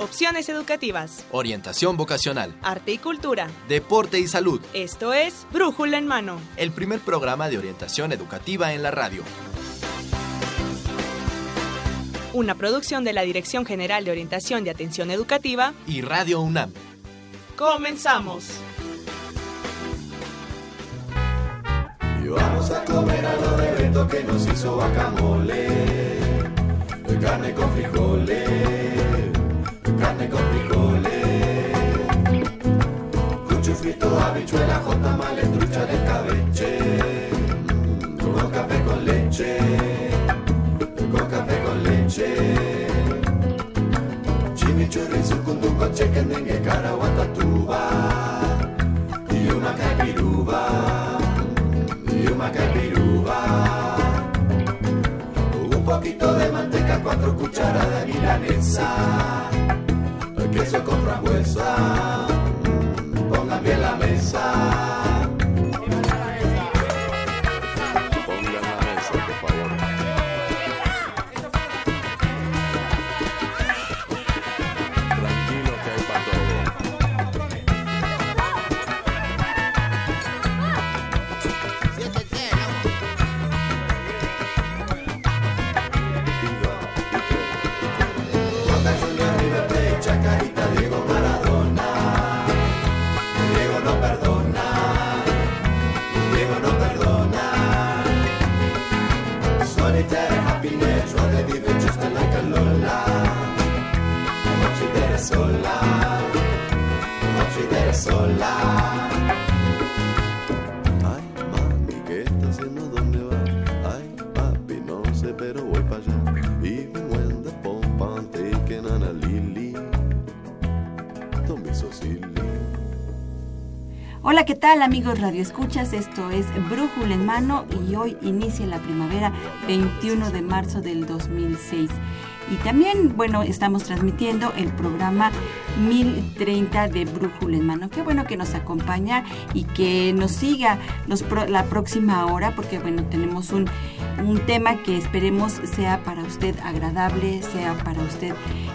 Opciones educativas. Orientación vocacional. Arte y cultura. Deporte y salud. Esto es Brújula en Mano. El primer programa de orientación educativa en la radio. Una producción de la Dirección General de Orientación de Atención Educativa y Radio UNAM. Comenzamos. Y vamos a comer algo de Beto que nos hizo guacamole. De carne con frijoles. Carne con frijoles. Cucho frito, habichuela, tamales, trucha de cabeche. Con café con leche. Con café con leche. Chimichurri, sucunduco, chequendengue, caraguatatuba. Y una caipiruba y una capiruba. Un poquito de manteca, cuatro cucharadas de milanesa. Queso con frambuesa, pongan bien la mesa. Sola. Oggi dere sola. Ay, mami, ¿qué está haciendo? ¿Dónde va? Ay, papi, no sé, pero voy para allá. Even when the pompa taken on a lily. Don't. Hola, ¿qué tal amigos Radio Escuchas? Esto es Brújula en Mano y hoy inicia la primavera 21 de marzo del 2006. Y también, bueno, estamos transmitiendo el programa 1030 de Brújula en Mano. Qué bueno que nos acompaña y que nos siga los la próxima hora porque, bueno, tenemos un, un tema que esperemos sea para usted agradable, sea para usted,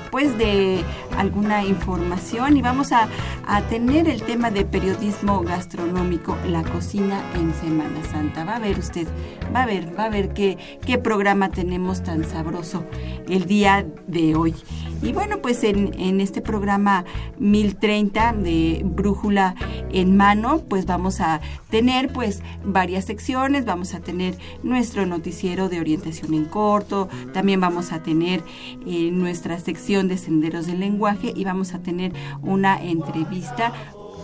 pues, de alguna información. Y vamos a, a tener el tema de periodismo gastronómico, la cocina en Semana Santa. Va a ver usted, va a ver, va a ver qué, qué programa tenemos tan sabroso el día de hoy. Y bueno, pues en, en este programa 1030 de Brújula en Mano, pues vamos a tener pues varias secciones, vamos a tener nuestro noticiero de orientación en corto, también vamos a tener eh, nuestra sección de senderos del lenguaje y vamos a tener una entrevista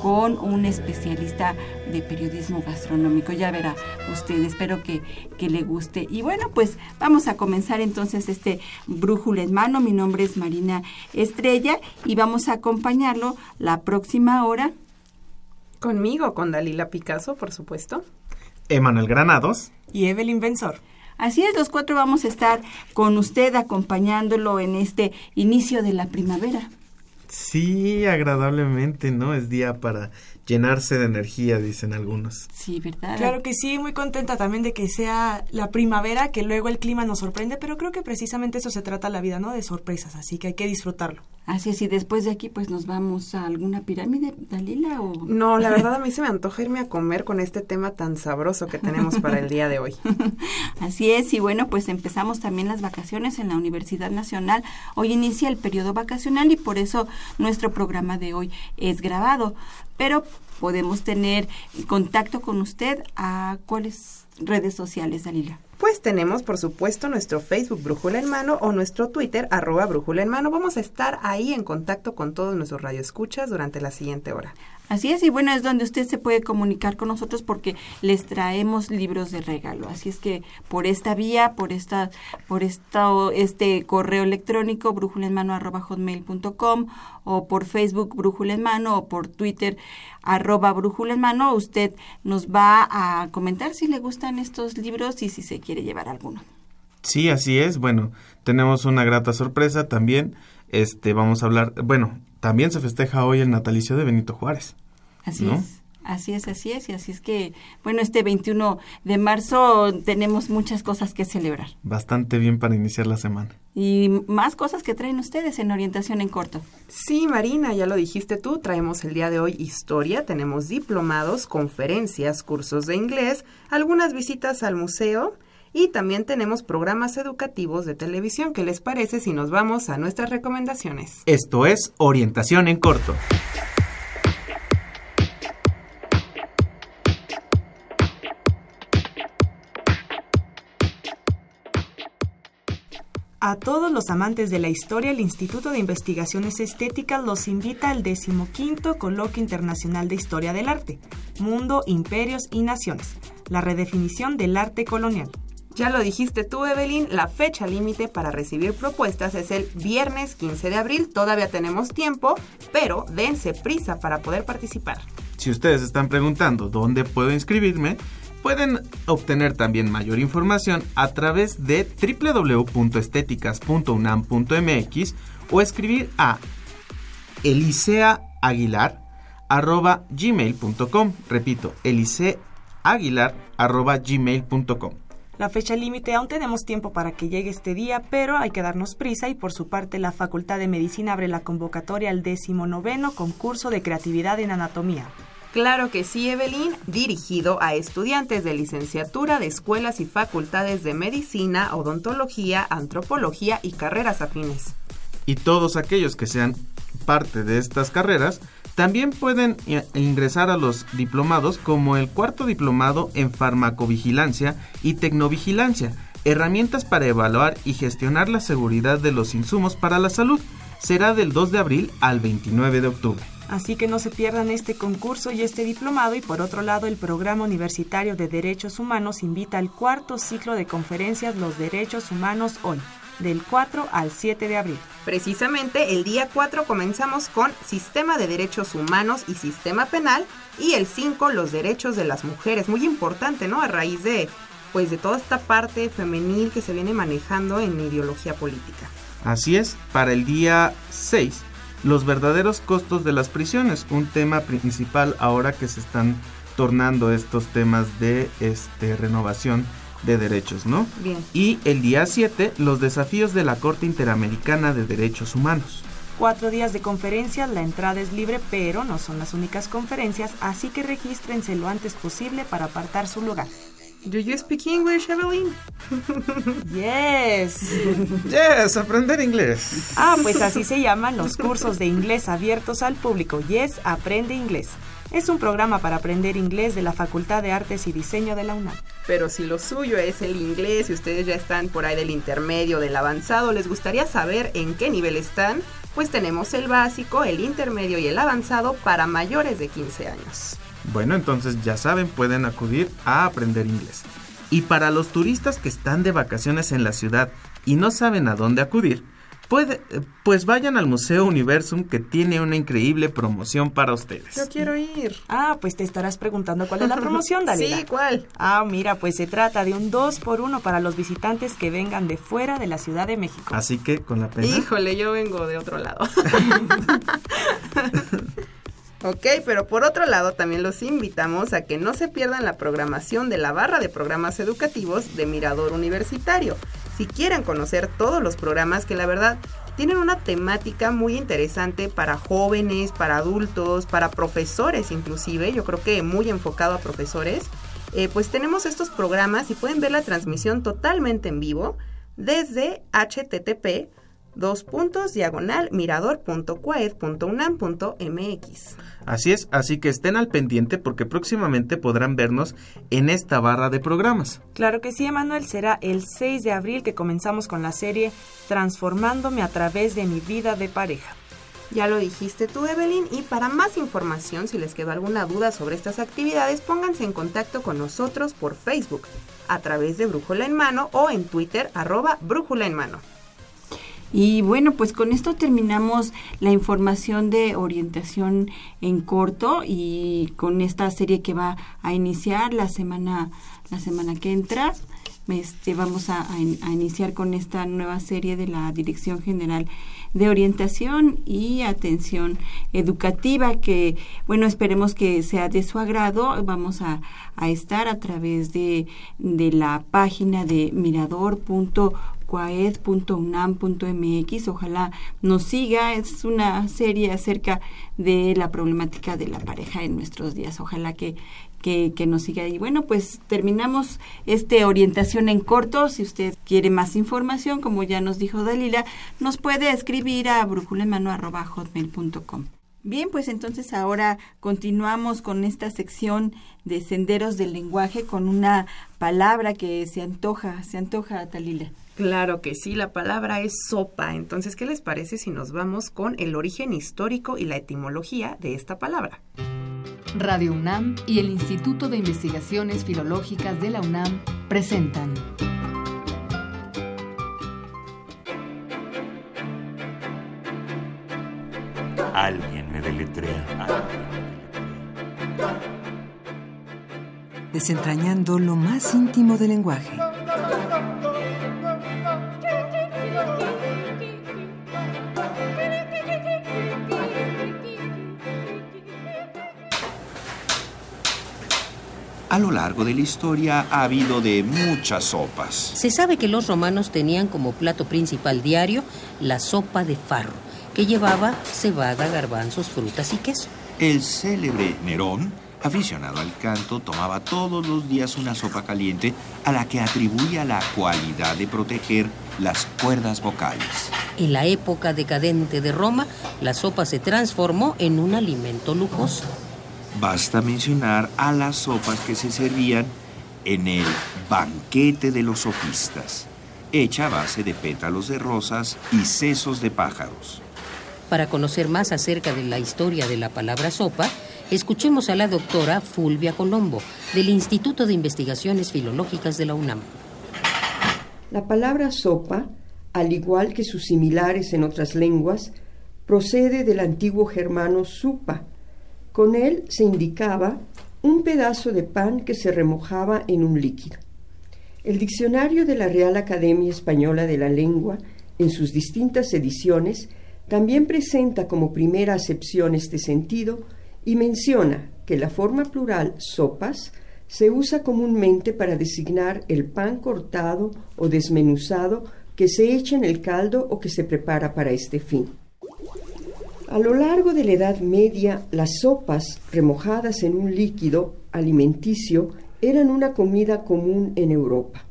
con un especialista de periodismo gastronómico. Ya verá usted, espero que, que le guste. Y bueno, pues vamos a comenzar entonces este brújula en mano. Mi nombre es Marina Estrella y vamos a acompañarlo la próxima hora. Conmigo, con Dalila Picasso, por supuesto. Emanuel Granados. Y Evelyn Benzor. Así es, los cuatro vamos a estar con usted acompañándolo en este inicio de la primavera. Sí, agradablemente, ¿no? Es día para llenarse de energía, dicen algunos. Sí, ¿verdad? Claro que sí, muy contenta también de que sea la primavera, que luego el clima nos sorprende, pero creo que precisamente eso se trata la vida, ¿no? De sorpresas, así que hay que disfrutarlo. Así es, y después de aquí pues nos vamos a alguna pirámide, Dalila, o... No, la verdad a mí se me antoja irme a comer con este tema tan sabroso que tenemos para el día de hoy. Así es, y bueno, pues empezamos también las vacaciones en la Universidad Nacional. Hoy inicia el periodo vacacional y por eso nuestro programa de hoy es grabado. Pero podemos tener contacto con usted a cuáles redes sociales, Dalila. Pues tenemos, por supuesto, nuestro Facebook Brújula en Mano o nuestro Twitter arroba Brújula en Mano. Vamos a estar ahí en contacto con todos nuestros radioescuchas durante la siguiente hora. Así es, y bueno, es donde usted se puede comunicar con nosotros porque les traemos libros de regalo. Así es que por esta vía, por esta, por esta, este correo electrónico, brújulenmano.com o por Facebook Brújula en Mano o por Twitter arroba Brújula en Mano, usted nos va a comentar si le gustan estos libros y si se quiere llevar alguno. Sí, así es. Bueno, tenemos una grata sorpresa también. Este, vamos a hablar, bueno, también se festeja hoy el natalicio de Benito Juárez. Así ¿no? es. Así es, así es, y así es que, bueno, este 21 de marzo tenemos muchas cosas que celebrar. Bastante bien para iniciar la semana. Y más cosas que traen ustedes en orientación en corto. Sí, Marina, ya lo dijiste tú, traemos el día de hoy historia, tenemos diplomados, conferencias, cursos de inglés, algunas visitas al museo y también tenemos programas educativos de televisión. ¿Qué les parece si nos vamos a nuestras recomendaciones? Esto es orientación en corto. A todos los amantes de la historia, el Instituto de Investigaciones Estéticas los invita al decimoquinto Coloquio Internacional de Historia del Arte, Mundo, Imperios y Naciones, la redefinición del arte colonial. Ya lo dijiste tú, Evelyn, la fecha límite para recibir propuestas es el viernes 15 de abril. Todavía tenemos tiempo, pero dense prisa para poder participar. Si ustedes están preguntando dónde puedo inscribirme, pueden obtener también mayor información a través de www.estéticas.unam.mx o escribir a eliseaaguilar.gmail.com. Repito, eliseaaguilar.gmail.com. La fecha límite aún tenemos tiempo para que llegue este día, pero hay que darnos prisa y por su parte la Facultad de Medicina abre la convocatoria al noveno concurso de creatividad en anatomía. Claro que sí, Evelyn, dirigido a estudiantes de licenciatura de escuelas y facultades de medicina, odontología, antropología y carreras afines. Y todos aquellos que sean parte de estas carreras también pueden ingresar a los diplomados como el cuarto diplomado en farmacovigilancia y tecnovigilancia, herramientas para evaluar y gestionar la seguridad de los insumos para la salud. Será del 2 de abril al 29 de octubre. Así que no se pierdan este concurso y este diplomado y por otro lado el Programa Universitario de Derechos Humanos invita al cuarto ciclo de conferencias Los Derechos Humanos Hoy del 4 al 7 de abril. Precisamente el día 4 comenzamos con Sistema de Derechos Humanos y Sistema Penal y el 5 los derechos de las mujeres. Muy importante, ¿no? A raíz de pues de toda esta parte femenil que se viene manejando en ideología política. Así es, para el día 6 los verdaderos costos de las prisiones, un tema principal ahora que se están tornando estos temas de este renovación de derechos, ¿no? Bien. Y el día 7, los desafíos de la Corte Interamericana de Derechos Humanos. Cuatro días de conferencias, la entrada es libre, pero no son las únicas conferencias, así que regístrense lo antes posible para apartar su lugar. Do you speak English, Evelyn? Yes. Yes, aprender inglés. Ah, pues así se llaman los cursos de inglés abiertos al público. Yes, aprende inglés. Es un programa para aprender inglés de la Facultad de Artes y Diseño de la UNAM. Pero si lo suyo es el inglés y ustedes ya están por ahí del intermedio, del avanzado, les gustaría saber en qué nivel están, pues tenemos el básico, el intermedio y el avanzado para mayores de 15 años. Bueno, entonces ya saben, pueden acudir a aprender inglés. Y para los turistas que están de vacaciones en la ciudad y no saben a dónde acudir, puede, pues vayan al Museo Universum que tiene una increíble promoción para ustedes. Yo quiero ir. Ah, pues te estarás preguntando cuál es la promoción, Dalila. Sí, ¿cuál? Ah, mira, pues se trata de un 2 por 1 para los visitantes que vengan de fuera de la Ciudad de México. Así que con la pena. Híjole, yo vengo de otro lado. Ok, pero por otro lado también los invitamos a que no se pierdan la programación de la barra de programas educativos de Mirador Universitario. Si quieren conocer todos los programas que la verdad tienen una temática muy interesante para jóvenes, para adultos, para profesores inclusive, yo creo que muy enfocado a profesores, eh, pues tenemos estos programas y pueden ver la transmisión totalmente en vivo desde http dos puntos diagonal mirador.cuaed.unam.mx. Así es, así que estén al pendiente porque próximamente podrán vernos en esta barra de programas. Claro que sí, Emanuel, será el 6 de abril que comenzamos con la serie Transformándome a través de mi vida de pareja. Ya lo dijiste tú, Evelyn, y para más información, si les quedó alguna duda sobre estas actividades, pónganse en contacto con nosotros por Facebook, a través de Brújula en Mano o en Twitter, arroba Brújula en Mano. Y bueno, pues con esto terminamos la información de orientación en corto y con esta serie que va a iniciar la semana la semana que entra. este, vamos a, iniciar con esta nueva serie de la Dirección General de Orientación y Atención Educativa, que, bueno, esperemos que sea de su agrado. Vamos a, estar a través de, de la página de mirador.coaed.unam.mx. Ojalá nos siga. Es una serie acerca de la problemática de la pareja en nuestros días. Ojalá que que, nos siga. Y bueno, pues terminamos esta orientación en corto. Si usted quiere más información, como ya nos dijo Dalila, nos puede escribir a brujulemano.hotmail.com. Bien, pues entonces ahora continuamos con esta sección de senderos del lenguaje con una palabra que se antoja, se antoja, Talila. Claro que sí, la palabra es sopa. Entonces, ¿qué les parece si nos vamos con el origen histórico y la etimología de esta palabra? Radio UNAM y el Instituto de Investigaciones Filológicas de la UNAM presentan Alguien me deletrea. Desentrañando lo más íntimo del lenguaje. A lo largo de la historia ha habido de muchas sopas. Se sabe que los romanos tenían como plato principal diario la sopa de farro, que llevaba cebada, garbanzos, frutas y queso. El célebre Nerón, aficionado al canto, tomaba todos los días una sopa caliente a la que atribuía la cualidad de proteger las cuerdas vocales. En la época decadente de Roma, la sopa se transformó en un alimento lujoso. Basta mencionar a las sopas que se servían en el banquete de los sofistas, hecha a base de pétalos de rosas y sesos de pájaros. Para conocer más acerca de la historia de la palabra sopa, escuchemos a la doctora Fulvia Colombo, del Instituto de Investigaciones Filológicas de la UNAM. La palabra sopa, al igual que sus similares en otras lenguas, procede del antiguo germano supa, con él se indicaba un pedazo de pan que se remojaba en un líquido. El diccionario de la Real Academia Española de la Lengua, en sus distintas ediciones, también presenta como primera acepción este sentido y menciona que la forma plural sopas se usa comúnmente para designar el pan cortado o desmenuzado que se echa en el caldo o que se prepara para este fin. A lo largo de la Edad Media, las sopas remojadas en un líquido alimenticio eran una comida común en Europa.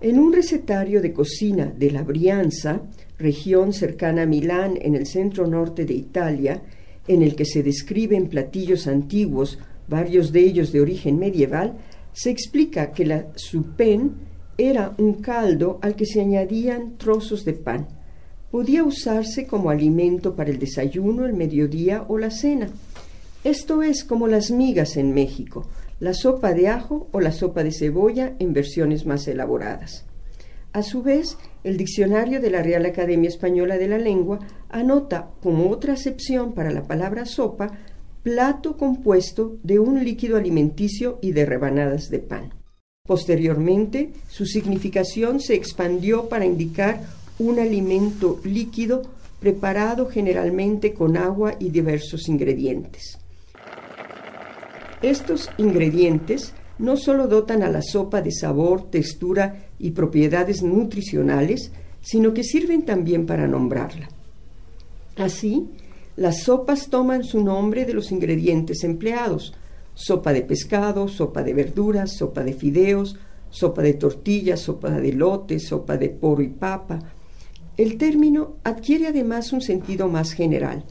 En un recetario de cocina de la Brianza, región cercana a Milán en el centro norte de Italia, en el que se describen platillos antiguos, varios de ellos de origen medieval, se explica que la supen era un caldo al que se añadían trozos de pan podía usarse como alimento para el desayuno, el mediodía o la cena. Esto es como las migas en México, la sopa de ajo o la sopa de cebolla en versiones más elaboradas. A su vez, el diccionario de la Real Academia Española de la Lengua anota como otra acepción para la palabra sopa plato compuesto de un líquido alimenticio y de rebanadas de pan. Posteriormente, su significación se expandió para indicar un alimento líquido preparado generalmente con agua y diversos ingredientes. Estos ingredientes no solo dotan a la sopa de sabor, textura y propiedades nutricionales, sino que sirven también para nombrarla. Así, las sopas toman su nombre de los ingredientes empleados, sopa de pescado, sopa de verduras, sopa de fideos, sopa de tortillas, sopa de lote, sopa de poro y papa, el término adquiere además un sentido más general.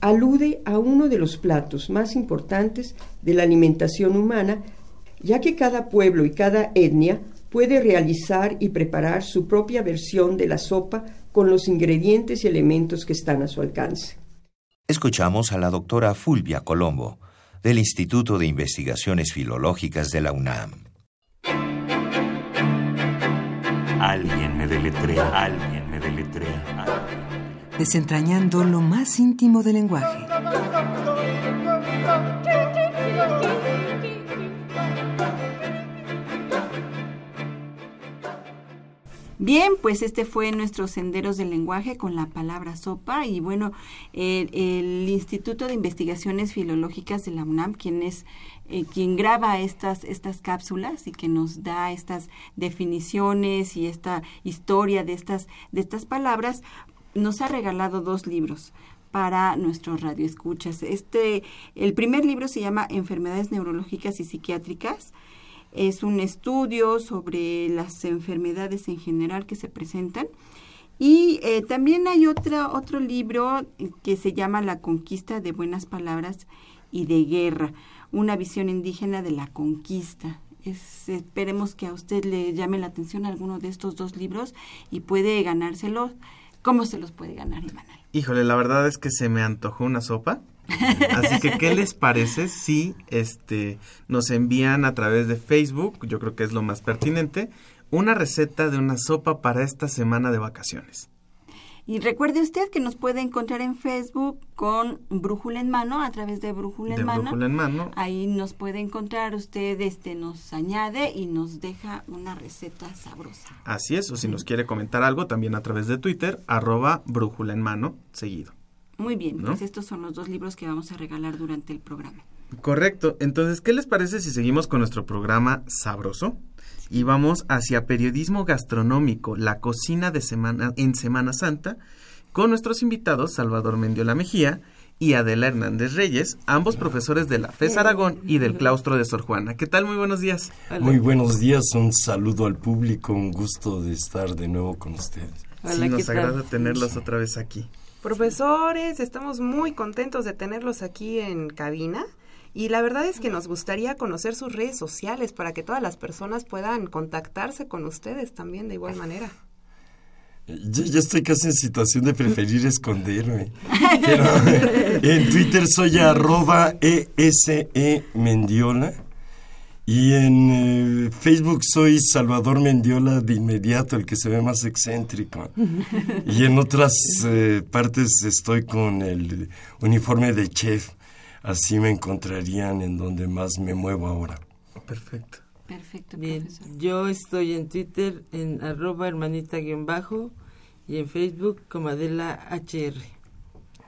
Alude a uno de los platos más importantes de la alimentación humana, ya que cada pueblo y cada etnia puede realizar y preparar su propia versión de la sopa con los ingredientes y elementos que están a su alcance. Escuchamos a la doctora Fulvia Colombo, del Instituto de Investigaciones Filológicas de la UNAM. Alguien me deletrea, alguien Desentrañando lo más íntimo del lenguaje. Bien, pues este fue nuestro Senderos del Lenguaje con la palabra sopa y bueno, el, el Instituto de Investigaciones Filológicas de la UNAM, quien es eh, quien graba estas estas cápsulas y que nos da estas definiciones y esta historia de estas de estas palabras, nos ha regalado dos libros para nuestros radioescuchas. Este el primer libro se llama Enfermedades neurológicas y psiquiátricas es un estudio sobre las enfermedades en general que se presentan. Y eh, también hay otra, otro libro que se llama La conquista de buenas palabras y de guerra, una visión indígena de la conquista. esperemos que a usted le llame la atención alguno de estos dos libros y puede ganárselos. ¿Cómo se los puede ganar, Imanol? Híjole, la verdad es que se me antojó una sopa. Así que, ¿qué les parece si este, nos envían a través de Facebook, yo creo que es lo más pertinente, una receta de una sopa para esta semana de vacaciones? Y recuerde usted que nos puede encontrar en Facebook con Brújula en Mano, a través de Brújula en, mano. Brújula en Mano. Ahí nos puede encontrar usted, este nos añade y nos deja una receta sabrosa. Así es, o si nos quiere comentar algo, también a través de Twitter, arroba Brújula en Mano, seguido. Muy bien, pues estos son los dos libros que vamos a regalar durante el programa. Correcto. Entonces, ¿qué les parece si seguimos con nuestro programa sabroso? Y vamos hacia periodismo gastronómico, la cocina de semana en Semana Santa, con nuestros invitados Salvador Mendiola Mejía y Adela Hernández Reyes, ambos profesores de la FES Aragón y del claustro de Sor Juana. ¿Qué tal? Muy buenos días. Muy buenos días, un saludo al público, un gusto de estar de nuevo con ustedes. sí, nos agrada tenerlos otra vez aquí. Profesores, estamos muy contentos de tenerlos aquí en cabina. Y la verdad es que nos gustaría conocer sus redes sociales para que todas las personas puedan contactarse con ustedes también de igual manera. Yo estoy casi en situación de preferir esconderme. Pero en Twitter soy arroba ESE Mendiola. Y en eh, Facebook soy Salvador Mendiola de inmediato, el que se ve más excéntrico. y en otras eh, partes estoy con el uniforme de chef. Así me encontrarían en donde más me muevo ahora. Perfecto. Perfecto, Bien, yo estoy en Twitter en arroba hermanita-bajo y en Facebook como Adela HR.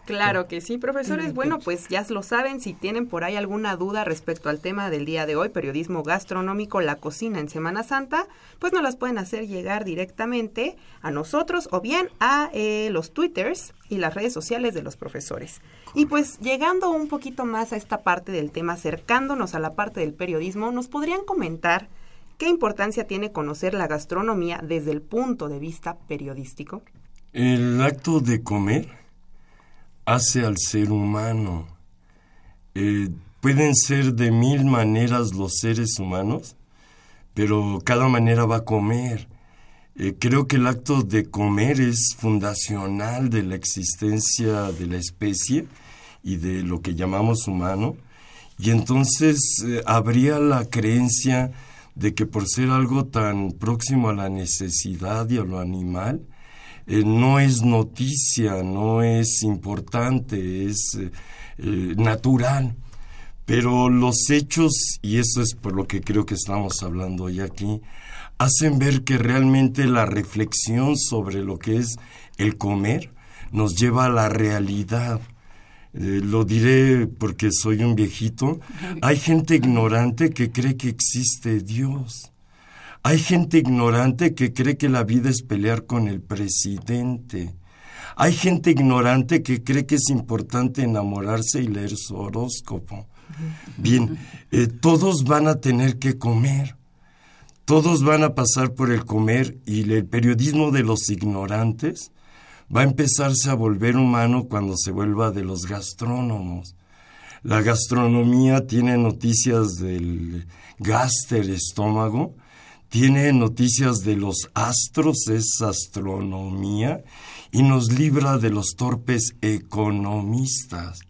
Claro que sí, profesores. Bueno, pues ya lo saben, si tienen por ahí alguna duda respecto al tema del día de hoy, periodismo gastronómico, la cocina en Semana Santa, pues nos las pueden hacer llegar directamente a nosotros o bien a eh, los twitters y las redes sociales de los profesores. Y pues llegando un poquito más a esta parte del tema, acercándonos a la parte del periodismo, ¿nos podrían comentar qué importancia tiene conocer la gastronomía desde el punto de vista periodístico? El acto de comer hace al ser humano. Eh, pueden ser de mil maneras los seres humanos, pero cada manera va a comer. Eh, creo que el acto de comer es fundacional de la existencia de la especie y de lo que llamamos humano. Y entonces eh, habría la creencia de que por ser algo tan próximo a la necesidad y a lo animal, eh, no es noticia, no es importante, es eh, natural. Pero los hechos, y eso es por lo que creo que estamos hablando hoy aquí, hacen ver que realmente la reflexión sobre lo que es el comer nos lleva a la realidad. Lo diré porque soy un viejito. Hay gente ignorante que cree que existe Dios. Hay gente ignorante que cree que la vida es pelear con el presidente. Hay gente ignorante que cree que es importante enamorarse y leer su horóscopo. Bien, eh, todos van a tener que comer. Todos van a pasar por el comer y el periodismo de los ignorantes va a empezarse a volver humano cuando se vuelva de los gastrónomos. La gastronomía tiene noticias del gas del estómago, tiene noticias de los astros, es astronomía, y nos libra de los torpes economistas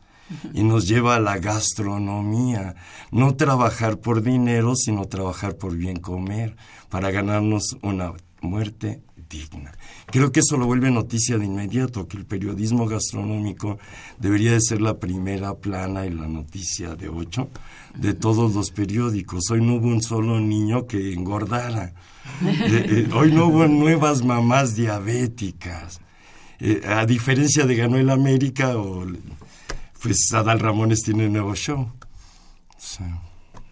y nos lleva a la gastronomía, no trabajar por dinero, sino trabajar por bien comer, para ganarnos una muerte digna. Creo que eso lo vuelve noticia de inmediato, que el periodismo gastronómico debería de ser la primera plana y la noticia de ocho de todos los periódicos. Hoy no hubo un solo niño que engordara. Eh, eh, hoy no hubo nuevas mamás diabéticas. Eh, a diferencia de Ganó el América, o, pues Adal Ramones tiene un nuevo show. Sí.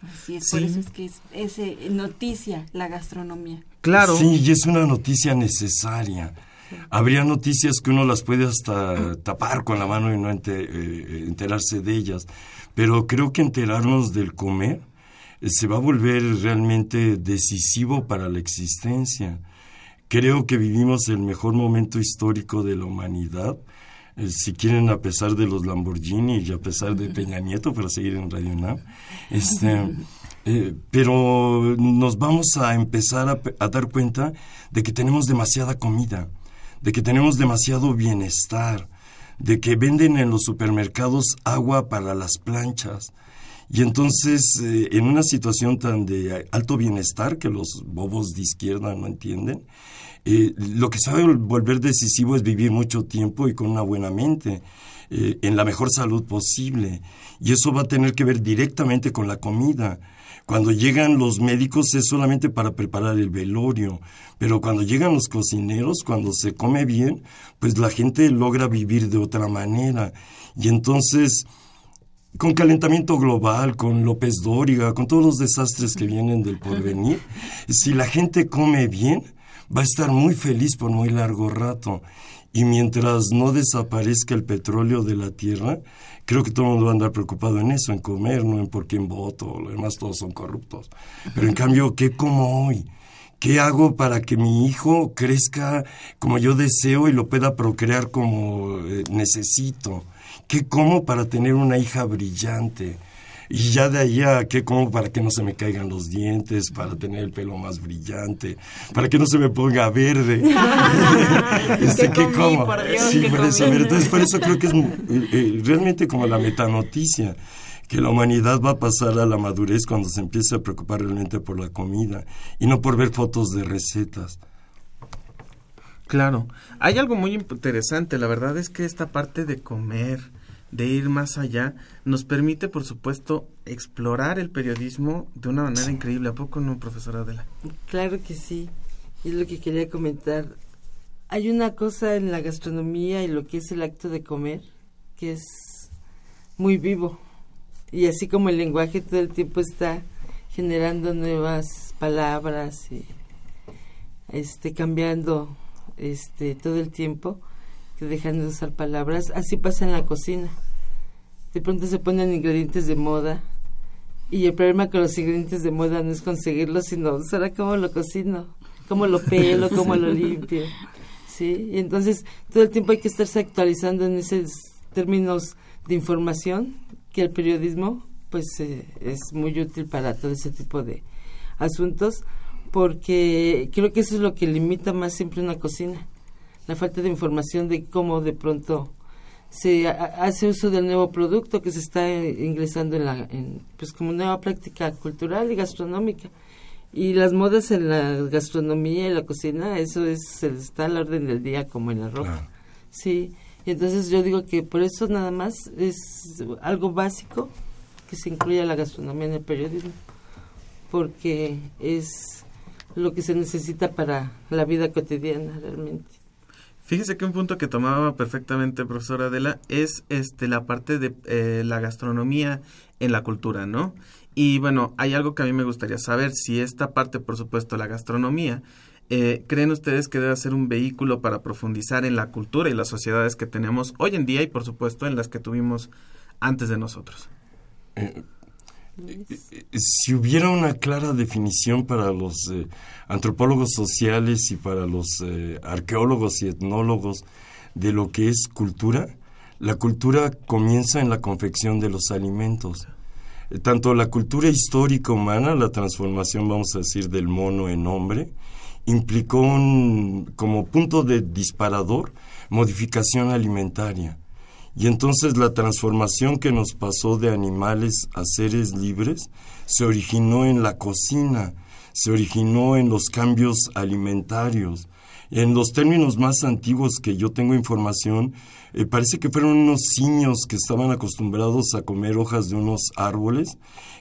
Así es, por eso es que es, es, noticia la gastronomía. Claro. Sí, y es una noticia necesaria. Habría noticias que uno las puede hasta tapar con la mano y no ente- eh, enterarse de ellas. Pero creo que enterarnos del comer eh, se va a volver realmente decisivo para la existencia. Creo que vivimos el mejor momento histórico de la humanidad. eh, si quieren, a pesar de los Lamborghini y a pesar de Peña Nieto, para seguir en Radio UNAM. Este, eh, pero nos vamos a empezar a, dar cuenta de que tenemos demasiada comida, de que tenemos demasiado bienestar, de que venden en los supermercados agua para las planchas. Y entonces, eh, en una situación tan de alto bienestar que los bobos de izquierda no entienden, eh, lo que sabe vol- volver decisivo es vivir mucho tiempo y con una buena mente, eh, en la mejor salud posible. Y eso va a tener que ver directamente con la comida. Cuando llegan los médicos es solamente para preparar el velorio, pero cuando llegan los cocineros, cuando se come bien, pues la gente logra vivir de otra manera. Y entonces, con calentamiento global, con López Dóriga, con todos los desastres que vienen del porvenir, si la gente come bien, va a estar muy feliz por muy largo rato. Y mientras no desaparezca el petróleo de la tierra, creo que todo el mundo va a andar preocupado en eso, en comer, no en por quién voto, lo demás todos son corruptos. Pero en cambio, ¿qué como hoy? ¿Qué hago para que mi hijo crezca como yo deseo y lo pueda procrear como eh, necesito? ¿Qué como para tener una hija brillante? Y ya de ahí a qué como para que no se me caigan los dientes, para tener el pelo más brillante, para que no se me ponga verde. Este, ¿Qué ¿Qué comí, como? Sí, qué por eso, comí? entonces por eso creo que es eh, eh, realmente como la metanoticia que la humanidad va a pasar a la madurez cuando se empiece a preocupar realmente por la comida y no por ver fotos de recetas. Claro, hay algo muy interesante, la verdad es que esta parte de comer, de ir más allá, nos permite, por supuesto, explorar el periodismo de una manera increíble. ¿A poco no, profesora Adela? Claro que sí. Y es lo que quería comentar. Hay una cosa en la gastronomía y lo que es el acto de comer que es muy vivo. Y así como el lenguaje todo el tiempo está generando nuevas palabras y este cambiando este todo el tiempo que dejan de usar palabras, así pasa en la cocina. De pronto se ponen ingredientes de moda y el problema con los ingredientes de moda no es conseguirlos, sino ¿será cómo lo cocino? ¿Cómo lo pelo? ¿Cómo lo limpio? ¿Sí? Y entonces todo el tiempo hay que estarse actualizando en esos términos de información que el periodismo pues eh, es muy útil para todo ese tipo de asuntos porque creo que eso es lo que limita más siempre una cocina la falta de información de cómo de pronto se ha- hace uso del nuevo producto que se está eh, ingresando en la en, pues como nueva práctica cultural y gastronómica. Y las modas en la gastronomía y la cocina eso es está a la orden del día como en la ropa. Sí. Y entonces yo digo que por eso nada más es algo básico que se incluya la gastronomía en el periodismo porque es lo que se necesita para la vida cotidiana realmente Fíjese que un punto que tomaba perfectamente profesora Adela es este la parte de eh, la gastronomía en la cultura, ¿no? Y bueno, hay algo que a mí me gustaría saber, si esta parte, por supuesto, la gastronomía, eh, ¿creen ustedes que debe ser un vehículo para profundizar en la cultura y las sociedades que tenemos hoy en día y, por supuesto, en las que tuvimos antes de nosotros? Si hubiera una clara definición para los eh, antropólogos sociales y para los eh, arqueólogos y etnólogos de lo que es cultura, la cultura comienza en la confección de los alimentos. Eh, Tanto la cultura histórica humana, la transformación, vamos a decir, del mono en hombre, implicó un, como punto de disparador modificación alimentaria. Y entonces la transformación que nos pasó de animales a seres libres se originó en la cocina, se originó en los cambios alimentarios, En los términos más antiguos que yo tengo información, eh, parece que fueron unos niños que estaban acostumbrados a comer hojas de unos árboles,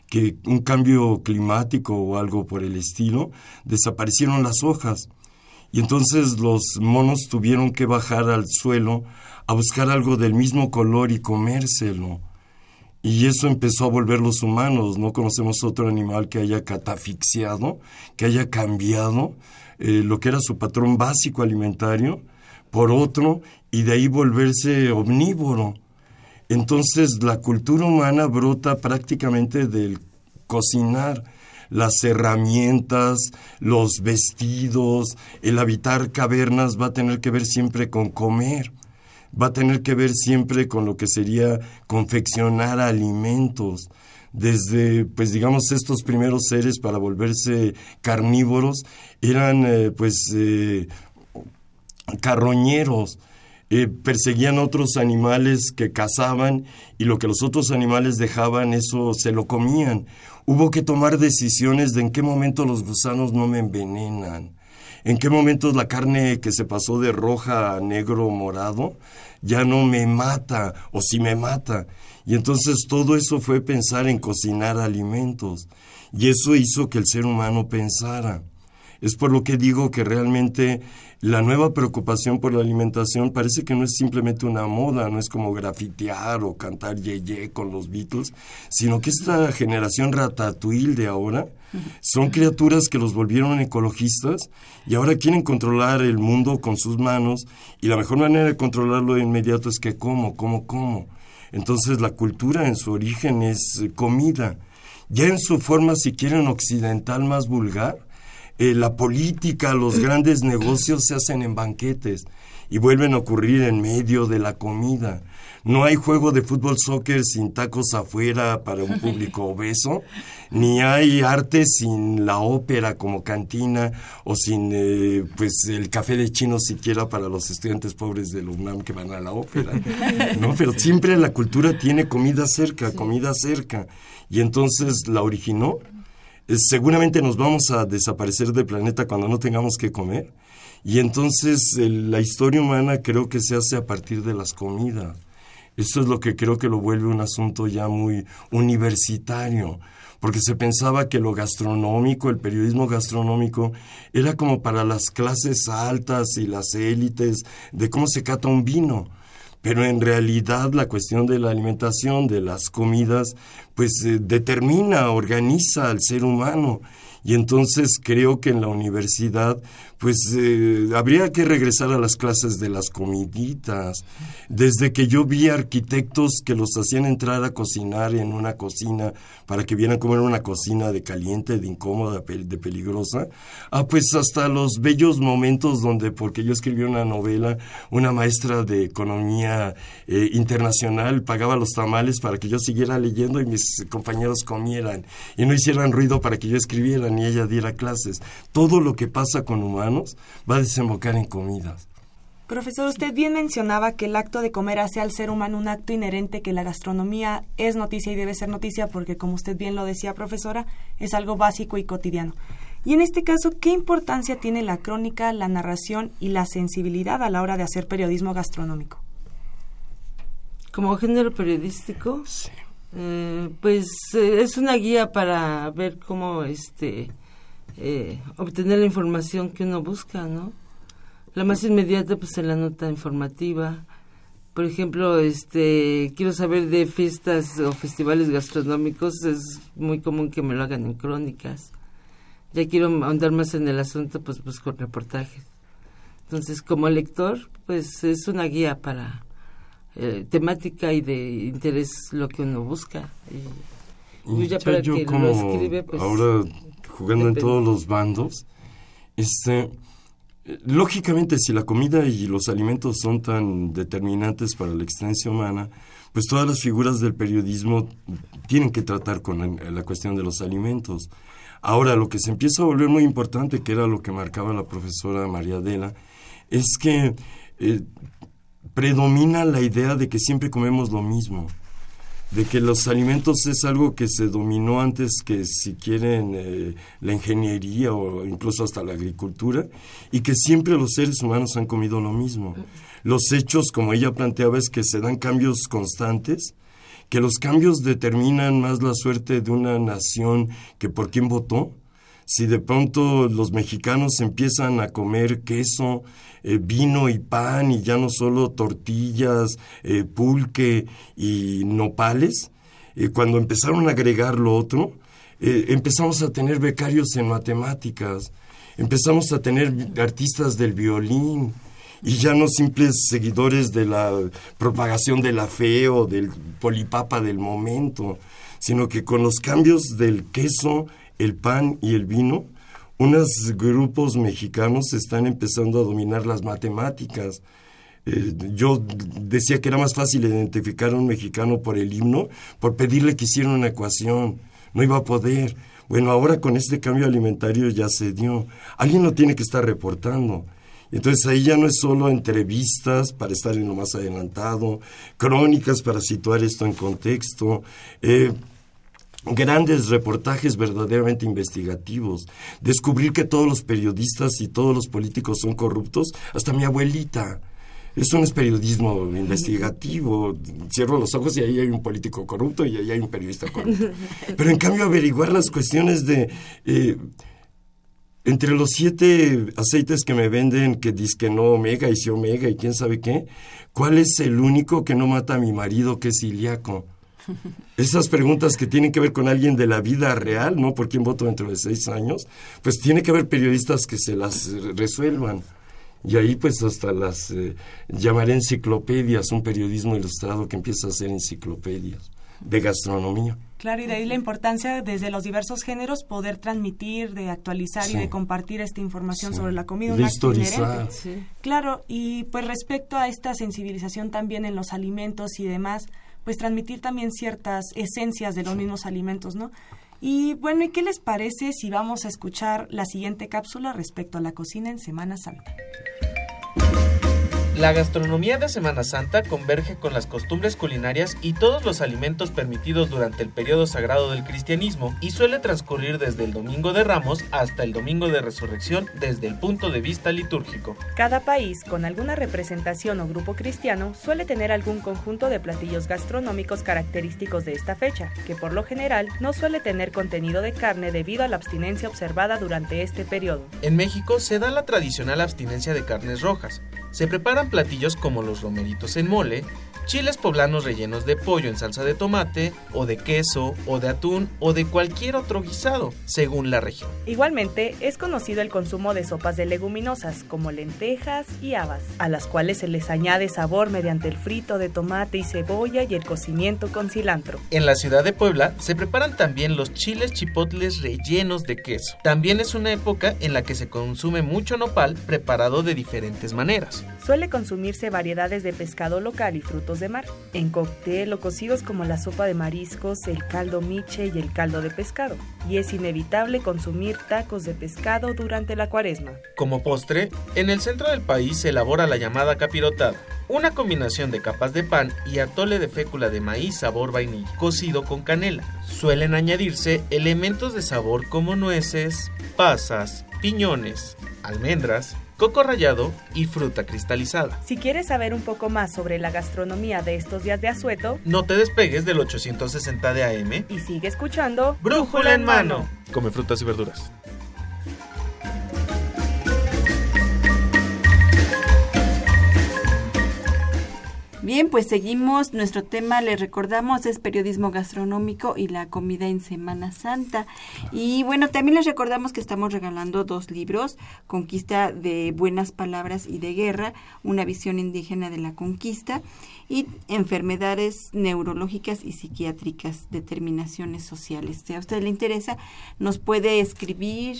que un cambio climático o algo por el estilo, desaparecieron las hojas. Y entonces los monos tuvieron que bajar al suelo a buscar algo del mismo color y comérselo. Y eso empezó a volverlos humanos. No conocemos otro animal que haya catafixiado, que haya cambiado eh, lo que era su patrón básico alimentario por otro y de ahí volverse omnívoro. Entonces la cultura humana brota prácticamente del cocinar las herramientas, los vestidos, el habitar cavernas va a tener que ver siempre con comer, va a tener que ver siempre con lo que sería confeccionar alimentos. Desde, pues digamos, estos primeros seres para volverse carnívoros eran, eh, pues, eh, carroñeros, eh, perseguían otros animales que cazaban y lo que los otros animales dejaban, eso se lo comían. Hubo que tomar decisiones de en qué momento los gusanos no me envenenan, en qué momento la carne que se pasó de roja a negro morado ya no me mata o si me mata. Y entonces todo eso fue pensar en cocinar alimentos y eso hizo que el ser humano pensara. Es por lo que digo que realmente la nueva preocupación por la alimentación parece que no es simplemente una moda, no es como grafitear o cantar yeye con los Beatles, sino que esta generación ratatouille de ahora son criaturas que los volvieron ecologistas y ahora quieren controlar el mundo con sus manos y la mejor manera de controlarlo de inmediato es que como, como, como. Entonces la cultura en su origen es eh, comida. Ya en su forma, si quieren, occidental más vulgar, eh, la política, los grandes negocios se hacen en banquetes y vuelven a ocurrir en medio de la comida. No hay juego de fútbol soccer sin tacos afuera para un público obeso, ni hay arte sin la ópera como cantina o sin eh, pues el café de chino siquiera para los estudiantes pobres del UNAM que van a la ópera. No, pero siempre la cultura tiene comida cerca, comida cerca y entonces la originó seguramente nos vamos a desaparecer del planeta cuando no tengamos que comer. Y entonces la historia humana creo que se hace a partir de las comidas. Eso es lo que creo que lo vuelve un asunto ya muy universitario, porque se pensaba que lo gastronómico, el periodismo gastronómico, era como para las clases altas y las élites de cómo se cata un vino pero en realidad la cuestión de la alimentación, de las comidas, pues eh, determina, organiza al ser humano. Y entonces creo que en la universidad pues eh, habría que regresar a las clases de las comiditas. Desde que yo vi arquitectos que los hacían entrar a cocinar en una cocina para que vieran cómo era una cocina de caliente, de incómoda, de peligrosa, ah, pues hasta los bellos momentos donde, porque yo escribí una novela, una maestra de economía eh, internacional pagaba los tamales para que yo siguiera leyendo y mis compañeros comieran y no hicieran ruido para que yo escribiera ni ella diera clases. Todo lo que pasa con humanos va a desembocar en comidas. Profesor, usted bien mencionaba que el acto de comer hace al ser humano un acto inherente, que la gastronomía es noticia y debe ser noticia porque, como usted bien lo decía, profesora, es algo básico y cotidiano. Y en este caso, ¿qué importancia tiene la crónica, la narración y la sensibilidad a la hora de hacer periodismo gastronómico? Como género periodístico, eh, pues eh, es una guía para ver cómo este eh, obtener la información que uno busca, ¿no? La más inmediata, pues, es la nota informativa. Por ejemplo, este, quiero saber de fiestas o festivales gastronómicos, es muy común que me lo hagan en crónicas. Ya quiero andar más en el asunto, pues busco reportajes. Entonces, como lector, pues es una guía para eh, temática y de interés lo que uno busca. Y, ya, para que lo escribe, pues, ahora jugando en todos los bandos. Este, lógicamente, si la comida y los alimentos son tan determinantes para la existencia humana, pues todas las figuras del periodismo tienen que tratar con la, cuestión de los alimentos. Ahora, lo que se empieza a volver muy importante, que era lo que marcaba la profesora María Adela, es que eh, predomina la idea de que siempre comemos lo mismo de que los alimentos es algo que se dominó antes que si quieren eh, la ingeniería o incluso hasta la agricultura y que siempre los seres humanos han comido lo mismo. Los hechos, como ella planteaba, es que se dan cambios constantes, que los cambios determinan más la suerte de una nación que por quién votó. Si de pronto los mexicanos empiezan a comer queso, eh, vino y pan y ya no solo tortillas, eh, pulque y nopales, eh, cuando empezaron a agregar lo otro, empezamos a tener becarios en matemáticas, empezamos a tener artistas del violín, y ya no simples seguidores de la propagación de la fe o del polipapa del momento, sino que con los cambios del queso, el pan y el vino, unos grupos mexicanos están empezando a dominar las matemáticas. Eh, yo decía que era más fácil identificar a un mexicano por el himno, por pedirle que hiciera una ecuación. No iba a poder. Bueno, ahora con este cambio alimentario ya se dio. Alguien lo tiene que estar reportando. Entonces ahí ya no es solo entrevistas para estar en lo más adelantado, crónicas para situar esto en contexto, eh, grandes reportajes verdaderamente investigativos, descubrir que todos los periodistas y todos los políticos son corruptos, hasta mi abuelita. Eso no es periodismo investigativo. Cierro los ojos y ahí hay un político corrupto y ahí hay un periodista corrupto. Pero en cambio averiguar las cuestiones de... Eh, entre los siete aceites que me venden, que que no omega y si omega y quién sabe qué, ¿cuál es el único que no mata a mi marido que es ilíaco? Esas preguntas que tienen que ver con alguien de la vida real, ¿no? ¿Por quién voto dentro de seis años? Pues tiene que haber periodistas que se las resuelvan. Y ahí pues hasta las eh, llamaré enciclopedias, un periodismo ilustrado que empieza a ser enciclopedias de gastronomía. Claro, y de ahí la importancia desde los diversos géneros poder transmitir, de actualizar y de compartir esta información sobre la comida. De historizar. Claro, y pues respecto a esta sensibilización también en los alimentos y demás, pues transmitir también ciertas esencias de los mismos alimentos, ¿no? Y bueno, ¿y qué les parece si vamos a escuchar la siguiente cápsula respecto a la cocina en Semana Santa? La gastronomía de Semana Santa converge con las costumbres culinarias y todos los alimentos permitidos durante el periodo sagrado del cristianismo y suele transcurrir desde el Domingo de Ramos hasta el Domingo de Resurrección desde el punto de vista litúrgico. Cada país con alguna representación o grupo cristiano suele tener algún conjunto de platillos gastronómicos característicos de esta fecha, que por lo general no suele tener contenido de carne debido a la abstinencia observada durante este periodo. En México se da la tradicional abstinencia de carnes rojas. Se preparan platillos como los romeritos en mole, chiles poblanos rellenos de pollo en salsa de tomate, o de queso, o de atún, o de cualquier otro guisado, según la región. Igualmente, es conocido el consumo de sopas de leguminosas, como lentejas y habas, a las cuales se les añade sabor mediante el frito de tomate y cebolla y el cocimiento con cilantro. En la ciudad de Puebla se preparan también los chiles chipotles rellenos de queso. También es una época en la que se consume mucho nopal preparado de diferentes maneras. Suele consumirse variedades de pescado local y frutos de mar, en cóctel o cocidos como la sopa de mariscos, el caldo miche y el caldo de pescado, y es inevitable consumir tacos de pescado durante la cuaresma. Como postre, en el centro del país se elabora la llamada capirotada, una combinación de capas de pan y atole de fécula de maíz sabor vainilla, cocido con canela. Suelen añadirse elementos de sabor como nueces, pasas, piñones, almendras, coco rallado y fruta cristalizada. Si quieres saber un poco más sobre la gastronomía de estos días de asueto, no te despegues del 860 de AM y sigue escuchando Brújula en mano. Come frutas y verduras. Bien, pues seguimos. Nuestro tema, les recordamos, es periodismo gastronómico y la comida en Semana Santa. Y bueno, también les recordamos que estamos regalando dos libros, Conquista de Buenas Palabras y de Guerra, una visión indígena de la conquista, y Enfermedades Neurológicas y Psiquiátricas, Determinaciones Sociales. Si a usted le interesa, nos puede escribir.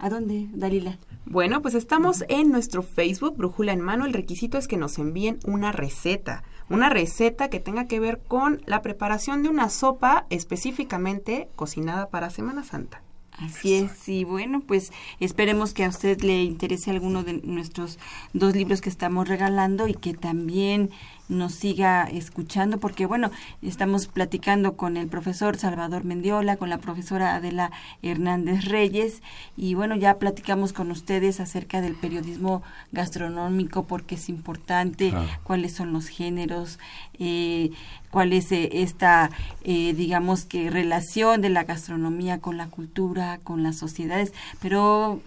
¿A dónde, Dalila? Bueno, pues estamos en nuestro Facebook, Brújula en Mano. El requisito es que nos envíen una receta, una receta que tenga que ver con la preparación de una sopa específicamente cocinada para Semana Santa. Así es, y bueno, pues esperemos que a usted le interese alguno de nuestros dos libros que estamos regalando y que también nos siga escuchando, porque bueno, estamos platicando con el profesor Salvador Mendiola, con la profesora Adela Hernández Reyes, y bueno, ya platicamos con ustedes acerca del periodismo gastronómico, porque es importante, cuáles son los géneros, eh, cuál es eh, esta, eh, digamos que, relación de la gastronomía con la cultura, con las sociedades, pero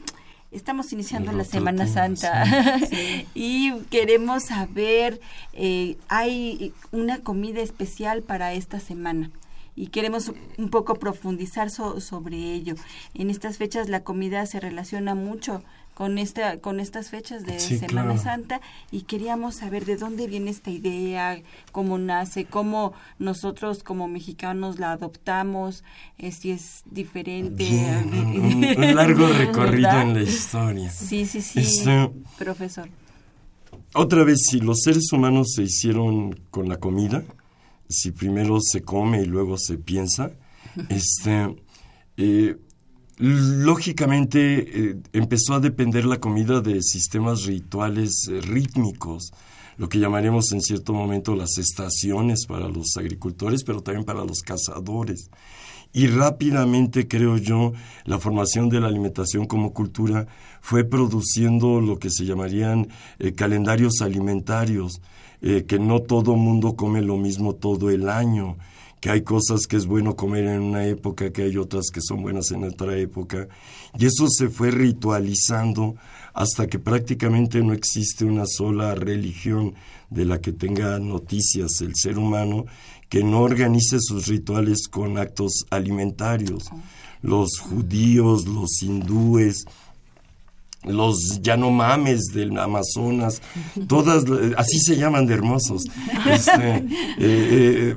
estamos iniciando la Semana Santa y queremos saber, eh, hay una comida especial para esta semana y queremos un poco profundizar sobre ello. En estas fechas la comida se relaciona mucho con esta con estas fechas de Semana Santa y queríamos saber de dónde viene esta idea, cómo nace, cómo nosotros como mexicanos la adoptamos, eh, si es diferente. un, largo recorrido en la historia. Sí, sí, sí, este, profesor. Otra vez, si los seres humanos se hicieron con la comida, si primero se come y luego se piensa, este, eh, lógicamente eh, empezó a depender la comida de sistemas rituales eh, rítmicos, lo que llamaremos en cierto momento las estaciones para los agricultores, pero también para los cazadores. Y rápidamente, creo yo, la formación de la alimentación como cultura fue produciendo lo que se llamarían calendarios alimentarios, que no todo mundo come lo mismo todo el año que hay cosas que es bueno comer en una época, que hay otras que son buenas en otra época. Y eso se fue ritualizando hasta que prácticamente no existe una sola religión de la que tenga noticias el ser humano que no organice sus rituales con actos alimentarios. Los judíos, los hindúes, los Yanomames del Amazonas, todas, así se llaman de hermosos. Este, eh, eh,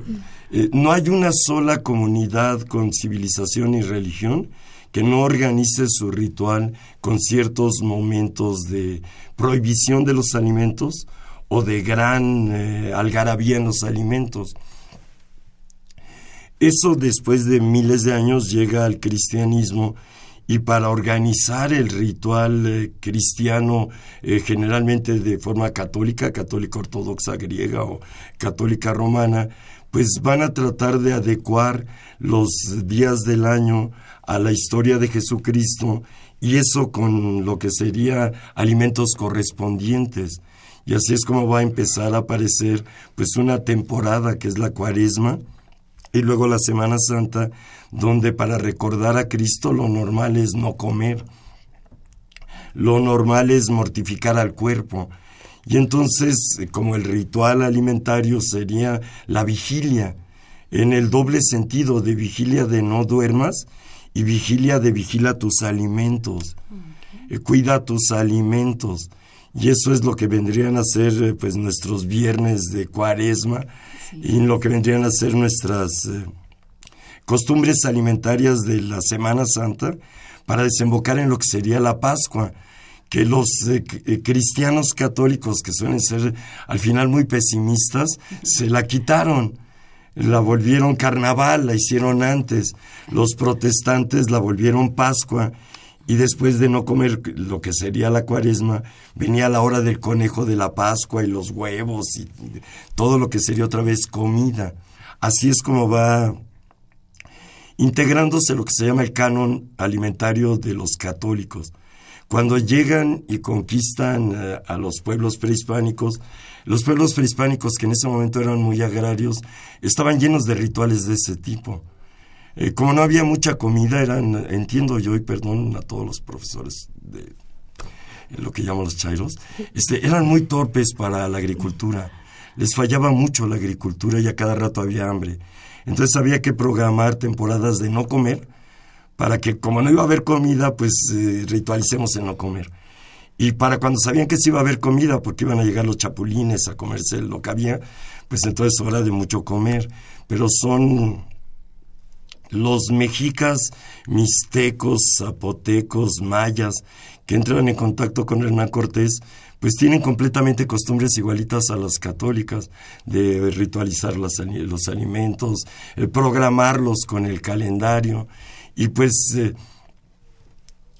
eh, no hay una sola comunidad con civilización y religión que no organice su ritual con ciertos momentos de prohibición de los alimentos o de gran eh, algarabía en los alimentos. Eso después de miles de años llega al cristianismo y para organizar el ritual eh, cristiano generalmente de forma católica, católica ortodoxa griega o católica romana, pues van a tratar de adecuar los días del año a la historia de Jesucristo y eso con lo que sería alimentos correspondientes. Y así es como va a empezar a aparecer pues una temporada que es la cuaresma y luego la Semana Santa, donde para recordar a Cristo lo normal es no comer, lo normal es mortificar al cuerpo, y entonces, eh, como el ritual alimentario sería la vigilia, en el doble sentido de vigilia de no duermas y vigilia de vigila tus alimentos, eh, cuida tus alimentos. Y eso es lo que vendrían a ser eh, pues nuestros viernes de cuaresma y lo que vendrían a ser nuestras costumbres alimentarias de la Semana Santa para desembocar en lo que sería la Pascua que los eh, eh, cristianos católicos, que suelen ser al final muy pesimistas, se la quitaron, la volvieron carnaval, la hicieron antes, los protestantes la volvieron Pascua, y después de no comer lo que sería la cuaresma, venía la hora del conejo de la Pascua y los huevos y todo lo que sería otra vez comida. Así es como va integrándose lo que se llama el canon alimentario de los católicos. Cuando llegan y conquistan eh, a los pueblos prehispánicos, los pueblos prehispánicos que en ese momento eran muy agrarios, estaban llenos de rituales de ese tipo. Eh, como no había mucha comida, eran, entiendo yo, y perdón a todos los profesores de lo que llaman los chairos, este, eran muy torpes para la agricultura. Les fallaba mucho la agricultura y a cada rato había hambre. Entonces había que programar temporadas de no comer para que como no iba a haber comida, pues eh, ritualicemos en no comer. Y para cuando sabían que sí iba a haber comida, porque iban a llegar los chapulines a comerse lo que había, pues entonces hora de mucho comer. Pero son los mexicas, mixtecos, zapotecos, mayas, que entran en contacto con Hernán Cortés, pues tienen completamente costumbres igualitas a las católicas, de ritualizar los, alimentos, programarlos con el calendario y pues eh,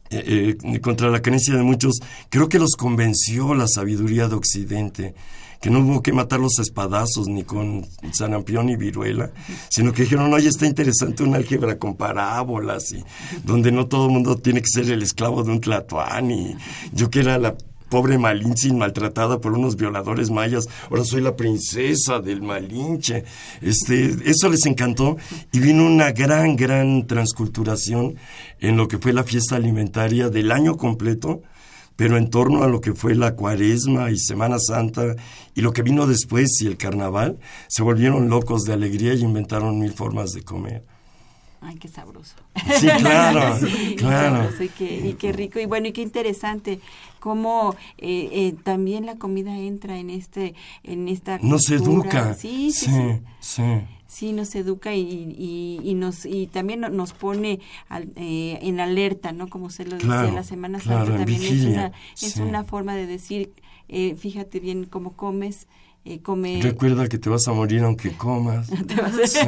eh, eh, contra la creencia de muchos, creo que los convenció la sabiduría de Occidente, que no hubo que matarlos a espadazos ni con sarampión y viruela, sino que dijeron, oye, está interesante una álgebra con parábolas y donde no todo el mundo tiene que ser el esclavo de un tlatoán y yo que era la pobre Malinche maltratada por unos violadores mayas, ahora soy la princesa del Malinche. Este, eso les encantó y vino una gran, gran transculturación en lo que fue la fiesta alimentaria del año completo, pero en torno a lo que fue la cuaresma y Semana Santa y lo que vino después y el carnaval, se volvieron locos de alegría y inventaron mil formas de comer. Ay, qué sabroso. Sí, claro, claro. Y qué, y qué, rico. Y bueno y qué interesante cómo eh, eh, también la comida entra en este en esta nos educa. Sí sí sí, sí. nos educa y, y, nos y también nos pone eh, en alerta no como se lo decía la semana santa también es una es una forma de decir fíjate bien cómo comes Recuerda que te vas a morir aunque comas. te vas a... sí.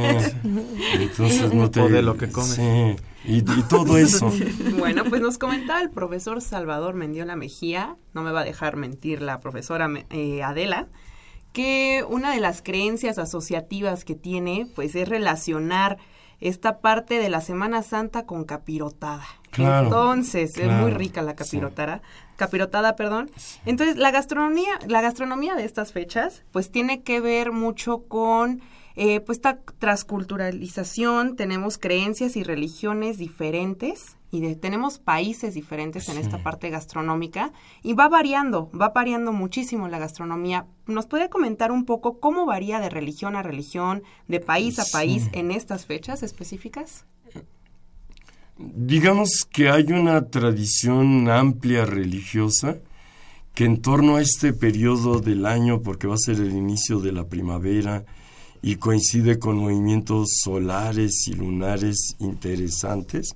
Entonces no te... O de lo que comes. Sí. Y, todo eso. Bueno, pues nos comentaba el profesor Salvador Mendiola Mejía, no me va a dejar mentir la profesora eh, Adela, que una de las creencias asociativas que tiene, pues es relacionar esta parte de la Semana Santa con capirotada. Claro, Entonces, es muy rica la capirotada, capirotada, perdón. Entonces, la gastronomía, la gastronomía de estas fechas, pues tiene que ver mucho con eh, pues esta transculturalización, tenemos creencias y religiones diferentes y tenemos países diferentes en esta parte gastronómica y va variando, va variando muchísimo la gastronomía. ¿Nos puede comentar un poco cómo varía de religión a religión, de país a país en estas fechas específicas? Digamos que hay una tradición amplia religiosa que en torno a este periodo del año, porque va a ser el inicio de la primavera, y coincide con movimientos solares y lunares interesantes.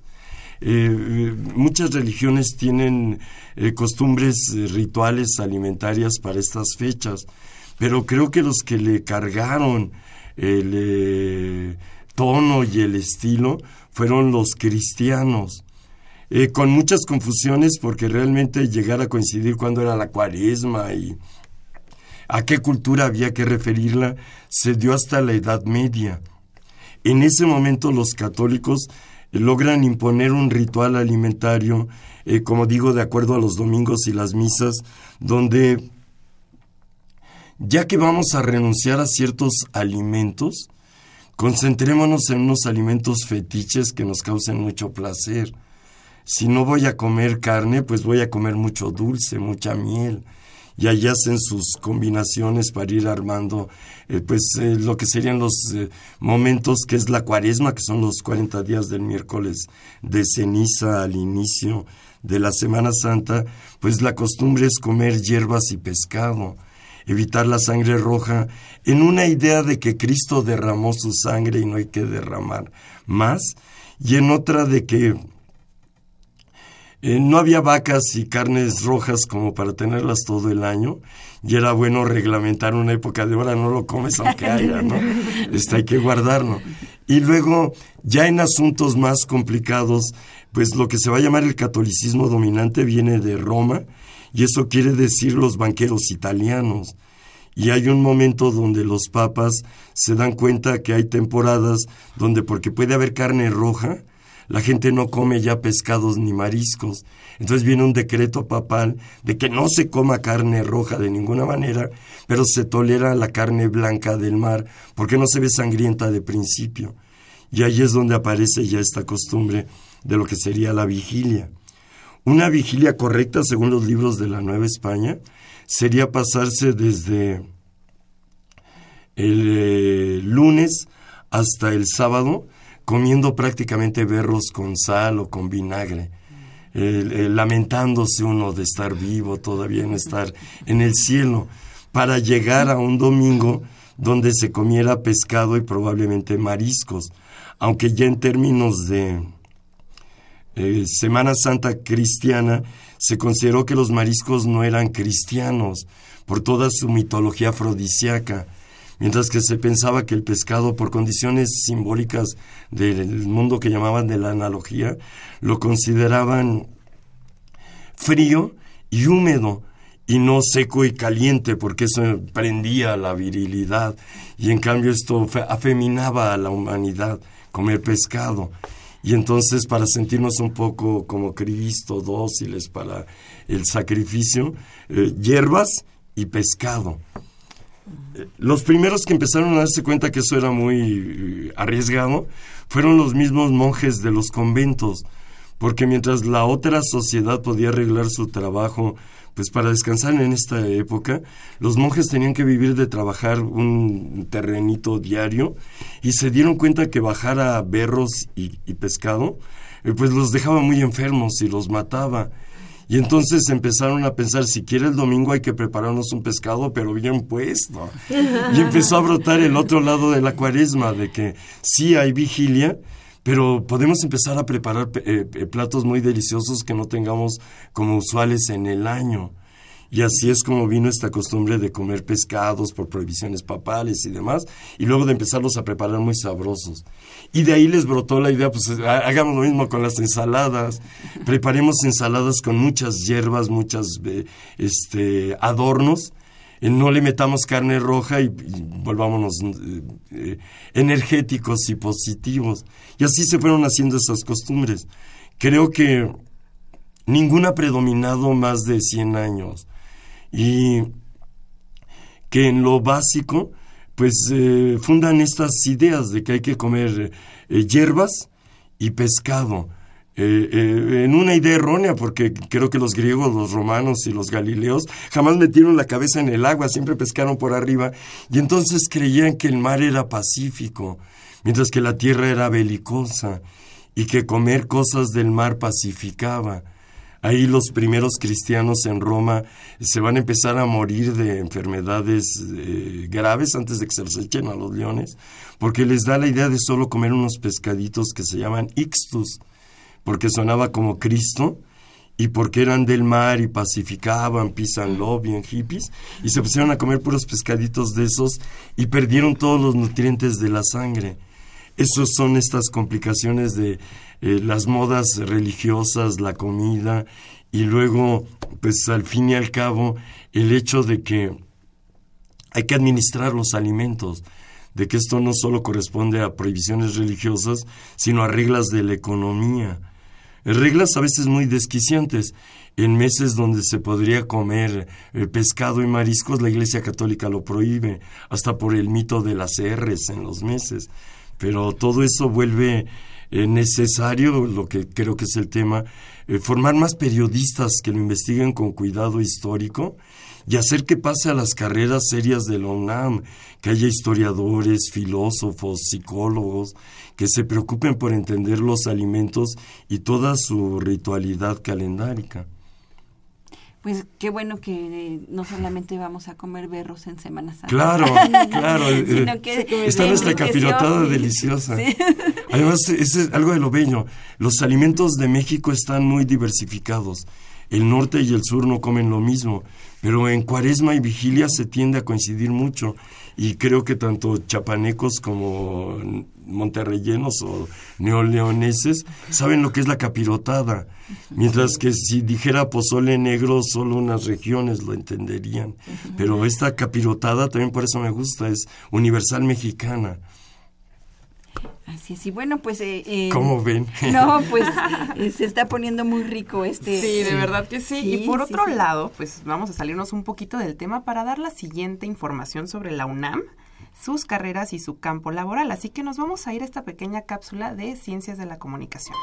Eh, eh, muchas religiones tienen eh, costumbres rituales alimentarias para estas fechas, pero creo que los que le cargaron el tono y el estilo fueron los cristianos. con muchas confusiones porque realmente llegar a coincidir cuando era la cuaresma y a qué cultura había que referirla se dio hasta la Edad Media. En ese momento los católicos logran imponer un ritual alimentario, eh, como digo, de acuerdo a los domingos y las misas, donde ya que vamos a renunciar a ciertos alimentos, concentrémonos en unos alimentos fetiches que nos causen mucho placer. Si no voy a comer carne, pues voy a comer mucho dulce, mucha miel. Y ahí hacen sus combinaciones para ir armando eh, pues eh, lo que serían los eh, momentos que es la cuaresma, que son los 40 días del miércoles de ceniza al inicio de la Semana Santa, pues la costumbre es comer hierbas y pescado, evitar la sangre roja, en una idea de que Cristo derramó su sangre y no hay que derramar más, y en otra de que eh, no había vacas y carnes rojas como para tenerlas todo el año y era bueno reglamentar una época de hora, no lo comes aunque haya, ¿no? Este, hay que guardarlo. Y luego, ya en asuntos más complicados, pues lo que se va a llamar el catolicismo dominante viene de Roma y eso quiere decir los banqueros italianos. Y hay un momento donde los papas se dan cuenta que hay temporadas donde porque puede haber carne roja, la gente no come ya pescados ni mariscos. Entonces viene un decreto papal de que no se coma carne roja de ninguna manera, pero se tolera la carne blanca del mar, porque no se ve sangrienta de principio. Y ahí es donde aparece ya esta costumbre de lo que sería la vigilia. Una vigilia correcta, según los libros de la Nueva España, sería pasarse desde el eh, lunes hasta el sábado comiendo prácticamente berros con sal o con vinagre, lamentándose uno de estar vivo, todavía en estar en el cielo, para llegar a un domingo donde se comiera pescado y probablemente mariscos, aunque ya en términos de eh, Semana Santa cristiana se consideró que los mariscos no eran cristianos por toda su mitología afrodisíaca mientras que se pensaba que el pescado, por condiciones simbólicas del mundo que llamaban de la analogía, lo consideraban frío y húmedo, y no seco y caliente, porque eso prendía la virilidad. Y en cambio esto fe- afeminaba a la humanidad, comer pescado. Y entonces para sentirnos un poco como Cristo, dóciles para el sacrificio, eh, hierbas y pescado. Eh, Los primeros que empezaron a darse cuenta que eso era muy eh, arriesgado fueron los mismos monjes de los conventos, porque mientras la otra sociedad podía arreglar su trabajo, pues para descansar en esta época, los monjes tenían que vivir de trabajar un terrenito diario y se dieron cuenta que bajar a berros y, y pescado, eh, pues los dejaba muy enfermos y los mataba. Y entonces empezaron a pensar, si quiere el domingo hay que prepararnos un pescado, pero bien puesto. Y empezó a brotar el otro lado de la cuaresma, de que sí hay vigilia, pero podemos empezar a preparar eh, eh, platos muy deliciosos que no tengamos como usuales en el año. Y así es como vino esta costumbre de comer pescados por prohibiciones papales y demás, y luego de empezarlos a preparar muy sabrosos. Y de ahí les brotó la idea, pues ha- hagamos lo mismo con las ensaladas, preparemos ensaladas con muchas hierbas, muchas eh, este, adornos, no le metamos carne roja y, volvámonos eh, eh, energéticos y positivos. Y así se fueron haciendo esas costumbres. Creo que ninguna ha predominado más de 100 años. Y que en lo básico, pues eh, fundan estas ideas de que hay que comer eh, hierbas y pescado. Eh, eh, en una idea errónea, porque creo que los griegos, los romanos y los galileos jamás metieron la cabeza en el agua, siempre pescaron por arriba, y entonces creían que el mar era pacífico, mientras que la tierra era belicosa, y que comer cosas del mar pacificaba. Ahí los primeros cristianos en Roma se van a empezar a morir de enfermedades eh, graves antes de que se los echen a los leones, porque les da la idea de solo comer unos pescaditos que se llaman ixtus, porque sonaba como Cristo y porque eran del mar y pacificaban, pisan lobby en hippies, y se pusieron a comer puros pescaditos de esos y perdieron todos los nutrientes de la sangre. Esos son estas complicaciones de eh, las modas religiosas, la comida y luego, pues al fin y al cabo, el hecho de que hay que administrar los alimentos, de que esto no solo corresponde a prohibiciones religiosas, sino a reglas de la economía. Reglas a veces muy desquiciantes. En meses donde se podría comer eh, pescado y mariscos, la Iglesia Católica lo prohíbe, hasta por el mito de las R's en los meses. Pero todo eso vuelve eh, necesario, lo que creo que es el tema, eh, formar más periodistas que lo investiguen con cuidado histórico y hacer que pase a las carreras serias de la UNAM, que haya historiadores, filósofos, psicólogos, que se preocupen por entender los alimentos y toda su ritualidad calendárica. Pues qué bueno que eh, no solamente vamos a comer berros en Semana Santa. Claro, claro. eh, Sino que está nuestra capirotada deliciosa. Sí. Además, es algo de lo bello. Los alimentos de México están muy diversificados. El norte y el sur no comen lo mismo, pero en cuaresma y vigilia se tiende a coincidir mucho. Y creo que tanto chapanecos como monterreyenos o neoleoneses saben lo que es la capirotada. Mientras que si dijera pozole negro, solo unas regiones lo entenderían. Pero esta capirotada también por eso me gusta, es universal mexicana. Así es, y bueno, pues... eh, eh, ¿Cómo ven? No, pues eh, se está poniendo muy rico este... Sí, de verdad que sí. y por sí, otro sí. lado, pues vamos a salirnos un poquito del tema para dar la siguiente información sobre la UNAM, sus carreras y su campo laboral. Así que nos vamos a ir a esta pequeña cápsula de Ciencias de la Comunicación.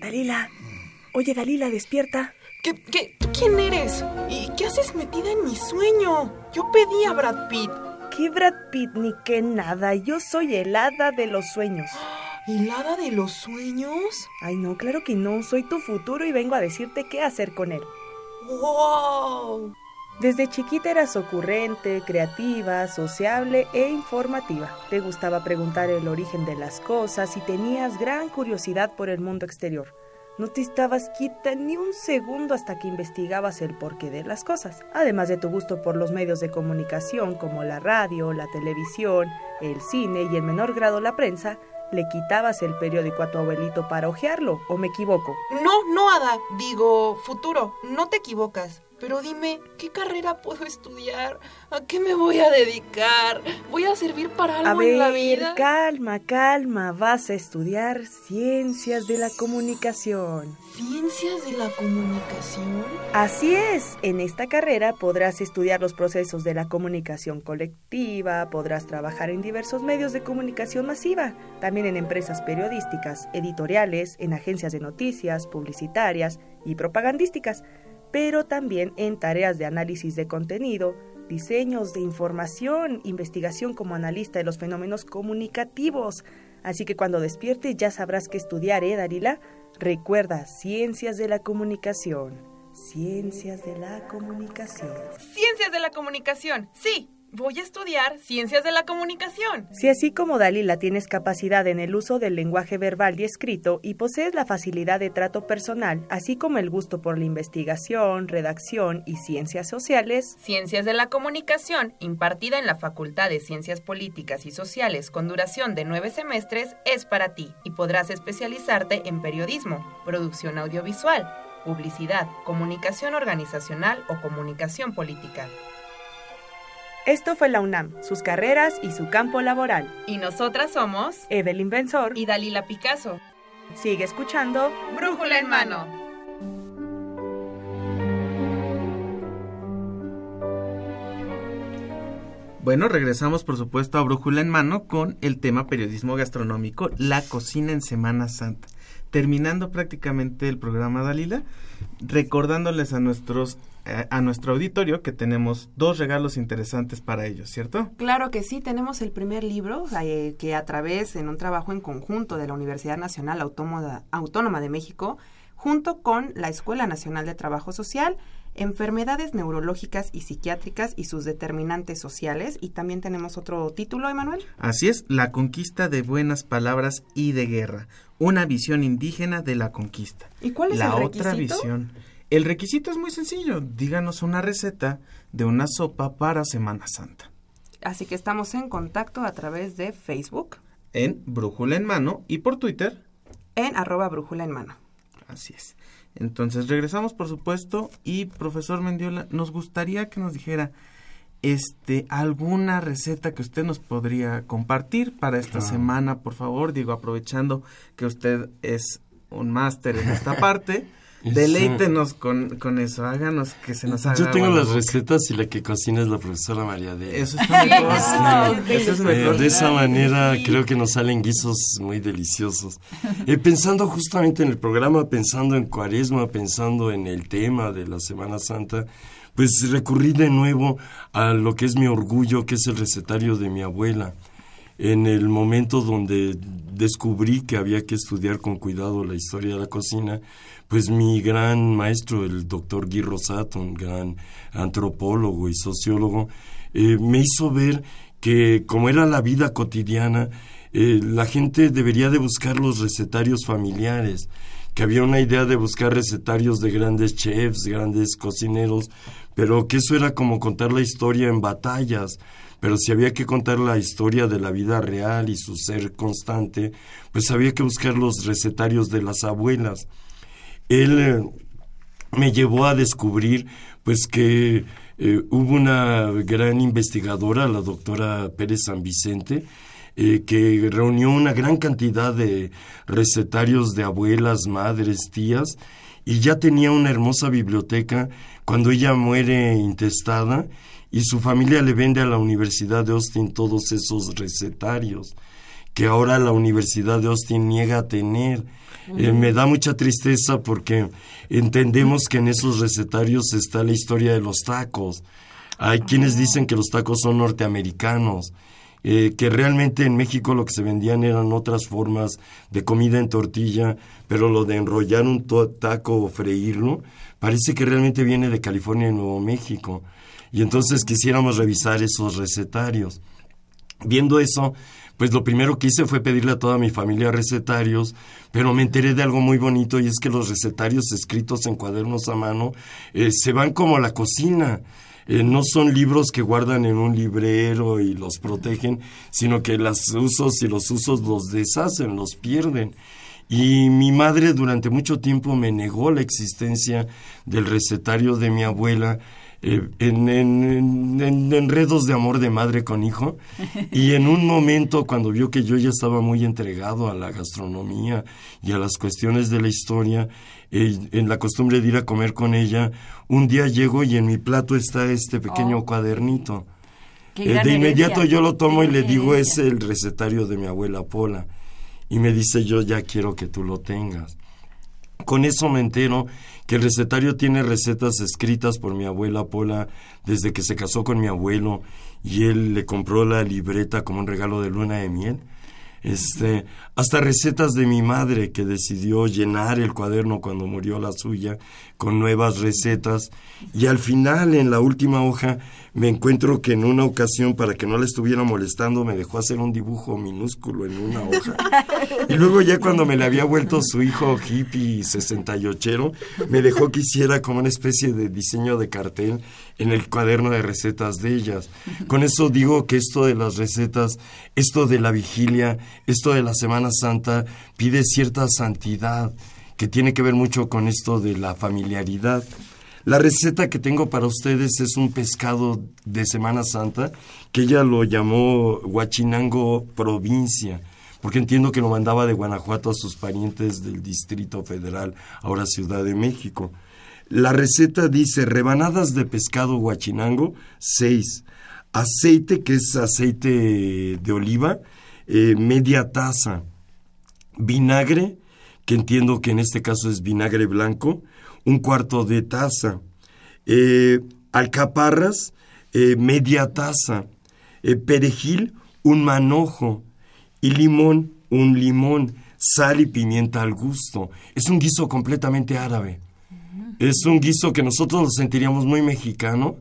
Dalila. Oye, Dalila, despierta. ¿Qué, qué, ¿Tú quién eres? ¿Y qué haces metida en mi sueño? Yo pedí a Brad Pitt. ¿Qué Brad Pitt ni qué nada? Yo soy el hada de los sueños. ¿El hada de los sueños? Ay, no, claro que no. Soy tu futuro y vengo a decirte qué hacer con él. ¡Wow! Desde chiquita eras ocurrente, creativa, sociable e informativa. Te gustaba preguntar el origen de las cosas y tenías gran curiosidad por el mundo exterior. No te estabas quieta ni un segundo hasta que investigabas el porqué de las cosas. Además de tu gusto por los medios de comunicación como la radio, la televisión, el cine y en menor grado la prensa, le quitabas el periódico a tu abuelito para hojearlo, ¿o me equivoco? No, no, Ada. Digo, futuro, no te equivocas. Pero dime, ¿qué carrera puedo estudiar? ¿A qué me voy a dedicar? ¿Voy a servir para algo a ver, en la vida? calma, calma. Vas a estudiar ciencias de la comunicación. ¿Ciencias de la comunicación? Así es. En esta carrera podrás estudiar los procesos de la comunicación colectiva, podrás trabajar en diversos medios de comunicación masiva, también en empresas periodísticas, editoriales, en agencias de noticias, publicitarias y propagandísticas pero también en tareas de análisis de contenido, diseños de información, investigación como analista de los fenómenos comunicativos. Así que cuando despiertes ya sabrás qué estudiar, ¿eh, Darila? Recuerda, ciencias de la comunicación. Ciencias de la comunicación. Ciencias de la comunicación, sí. Voy a estudiar ciencias de la comunicación. Si así como Dalila tienes capacidad en el uso del lenguaje verbal y escrito y posees la facilidad de trato personal, así como el gusto por la investigación, redacción y ciencias sociales, Ciencias de la Comunicación, impartida en la Facultad de Ciencias Políticas y Sociales con duración de nueve semestres, es para ti y podrás especializarte en periodismo, producción audiovisual, publicidad, comunicación organizacional o comunicación política. Esto fue la UNAM, sus carreras y su campo laboral. Y nosotras somos Evelyn Benzor y Dalila Picasso. Sigue escuchando Brújula en mano. Bueno, regresamos por supuesto a Brújula en mano con el tema periodismo gastronómico, la cocina en Semana Santa. Terminando prácticamente el programa Dalila, recordándoles a nuestros eh, a nuestro auditorio que tenemos dos regalos interesantes para ellos, ¿cierto? Claro que sí, tenemos el primer libro eh, que a través, en un trabajo en conjunto de la Universidad Nacional Autónoma, Autónoma de México, junto con la Escuela Nacional de Trabajo Social, enfermedades neurológicas y psiquiátricas y sus determinantes sociales. Y también tenemos otro título, Emanuel. Así es, La conquista de buenas palabras y de guerra, una visión indígena de la conquista. ¿Y cuál es la el otra visión? El requisito es muy sencillo. Díganos una receta de una sopa para Semana Santa. Así que estamos en contacto a través de Facebook En Brújula en Mano y por Twitter. en arroba brújula en mano. Así es. Entonces regresamos, por supuesto, y profesor Mendiola, nos gustaría que nos dijera este alguna receta que usted nos podría compartir para esta semana, por favor. Digo, aprovechando que usted es un máster en esta parte. Deleítenos con, con eso, háganos que se nos haga. Yo tengo las boca. recetas y la que cocina es la profesora María de. Eso está mejor. Sí. Eso es Eh, mejor. de esa manera Sí. creo que nos salen guisos muy deliciosos. Eh, pensando justamente en el programa, pensando en Cuaresma, pensando en el tema de la Semana Santa, pues recurrí de nuevo a lo que es mi orgullo, que es el recetario de mi abuela. En el momento donde descubrí que había que estudiar con cuidado la historia de la cocina, pues mi gran maestro, el doctor Guy Rosato, un gran antropólogo y sociólogo, eh, me hizo ver que como era la vida cotidiana, eh, la gente debería de buscar los recetarios familiares, que había una idea de buscar recetarios de grandes chefs, grandes cocineros, pero que eso era como contar la historia en batallas, pero si había que contar la historia de la vida real y su ser constante, pues había que buscar los recetarios de las abuelas. Él eh, me llevó a descubrir pues que eh, hubo una gran investigadora, la doctora Pérez San Vicente, eh, que reunió una gran cantidad de recetarios de abuelas, madres, tías, y ya tenía una hermosa biblioteca cuando ella muere intestada y su familia le vende a la Universidad de Austin todos esos recetarios que ahora la Universidad de Austin niega a tener. Eh, me da mucha tristeza porque entendemos que en esos recetarios está la historia de los tacos. Hay quienes dicen que los tacos son norteamericanos, eh, que realmente en México lo que se vendían eran otras formas de comida en tortilla, pero lo de enrollar un taco o freírlo parece que realmente viene de California y Nuevo México. Y entonces quisiéramos revisar esos recetarios. Viendo eso, pues lo primero que hice fue pedirle a toda mi familia recetarios, pero me enteré de algo muy bonito y es que los recetarios escritos en cuadernos a mano eh, se van como la cocina. eh, no son libros que guardan en un librero y los protegen, sino que los usos y los usos los deshacen, los pierden. Y mi madre durante mucho tiempo me negó la existencia del recetario de mi abuela eh, en, en, en, enredos de amor de madre con hijo. Y en un momento, cuando vio que yo ya estaba muy entregado a la gastronomía y a las cuestiones de la historia, eh, en la costumbre de ir a comer con ella, un día llego y en mi plato está este pequeño Oh. cuadernito. Eh, de inmediato herencia. yo lo tomo y le digo, es el recetario de mi abuela Pola. Y me dice, yo ya quiero que tú lo tengas. Con eso me entero el recetario tiene recetas escritas por mi abuela Pola desde que se casó con mi abuelo y él le compró la libreta como un regalo de luna de miel. Este, hasta recetas de mi madre que decidió llenar el cuaderno cuando murió la suya con nuevas recetas. Y al final en la última hoja me encuentro que en una ocasión para que no le estuviera molestando me dejó hacer un dibujo minúsculo en una hoja. Y luego ya cuando me le había vuelto su hijo hippie 68 me dejó que hiciera como una especie de diseño de cartel en el cuaderno de recetas de ellas. Con eso digo que esto de las recetas, esto de la vigilia, esto de la Semana Santa pide cierta santidad que tiene que ver mucho con esto de la familiaridad. La receta que tengo para ustedes es un pescado de Semana Santa que ella lo llamó Huachinango provincia porque entiendo que lo mandaba de Guanajuato a sus parientes del Distrito Federal, ahora Ciudad de México. La receta dice rebanadas de pescado guachinango, 6. Aceite, que es aceite de oliva, eh, media taza. Vinagre, que entiendo que en este caso es vinagre blanco, un cuarto de taza. Eh, alcaparras, eh, media taza. Eh, perejil, un manojo. Y limón, un limón. Sal y pimienta al gusto. Es un guiso completamente árabe. Es un guiso que nosotros lo sentiríamos muy mexicano,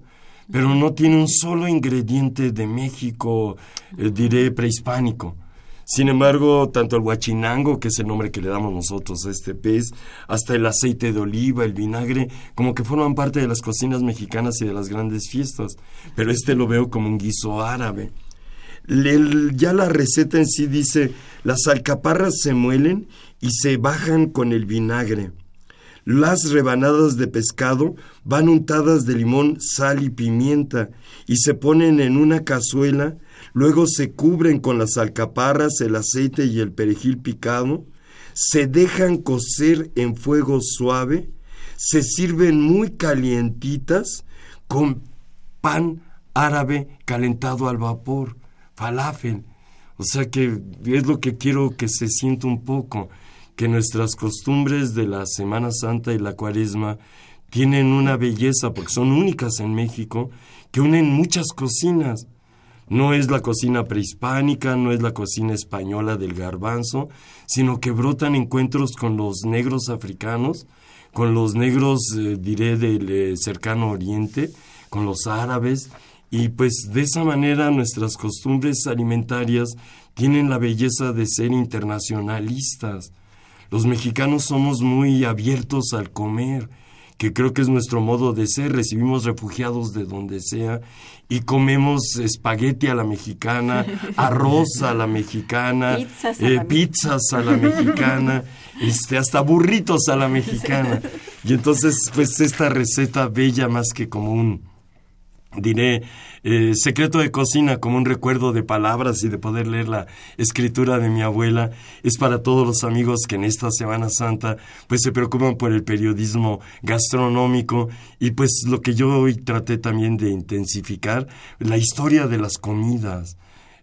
pero no tiene un solo ingrediente de México, eh, diré, prehispánico. Sin embargo, tanto el huachinango, que es el nombre que le damos nosotros a este pez, hasta el aceite de oliva, el vinagre, como que forman parte de las cocinas mexicanas y de las grandes fiestas. Pero este lo veo como un guiso árabe. Ya la receta en sí dice, las alcaparras se muelen y se bajan con el vinagre. Las rebanadas de pescado van untadas de limón, sal y pimienta y se ponen en una cazuela, luego se cubren con las alcaparras, el aceite y el perejil picado, se dejan cocer en fuego suave, se sirven muy calientitas con pan árabe calentado al vapor, falafel. O sea que es lo que quiero que se sienta un poco, que nuestras costumbres de la Semana Santa y la Cuaresma tienen una belleza, porque son únicas en México, que unen muchas cocinas. No es la cocina prehispánica, no es la cocina española del garbanzo, sino que brotan encuentros con los negros africanos, con los negros, eh, diré, del eh, cercano oriente, con los árabes, y pues de esa manera nuestras costumbres alimentarias tienen la belleza de ser internacionalistas. Los mexicanos somos muy abiertos al comer, que creo que es nuestro modo de ser. Recibimos refugiados de donde sea y comemos espagueti a la mexicana, arroz a la mexicana, Pizzas a eh, la pizzas a la mexicana, este, hasta burritos a la mexicana. Y entonces, pues esta receta bella más que como un, diré, eh, secreto de cocina como un recuerdo de palabras y de poder leer la escritura de mi abuela, es para todos los amigos que en esta Semana Santa pues se preocupan por el periodismo gastronómico y pues lo que yo hoy traté también de intensificar, la historia de las comidas,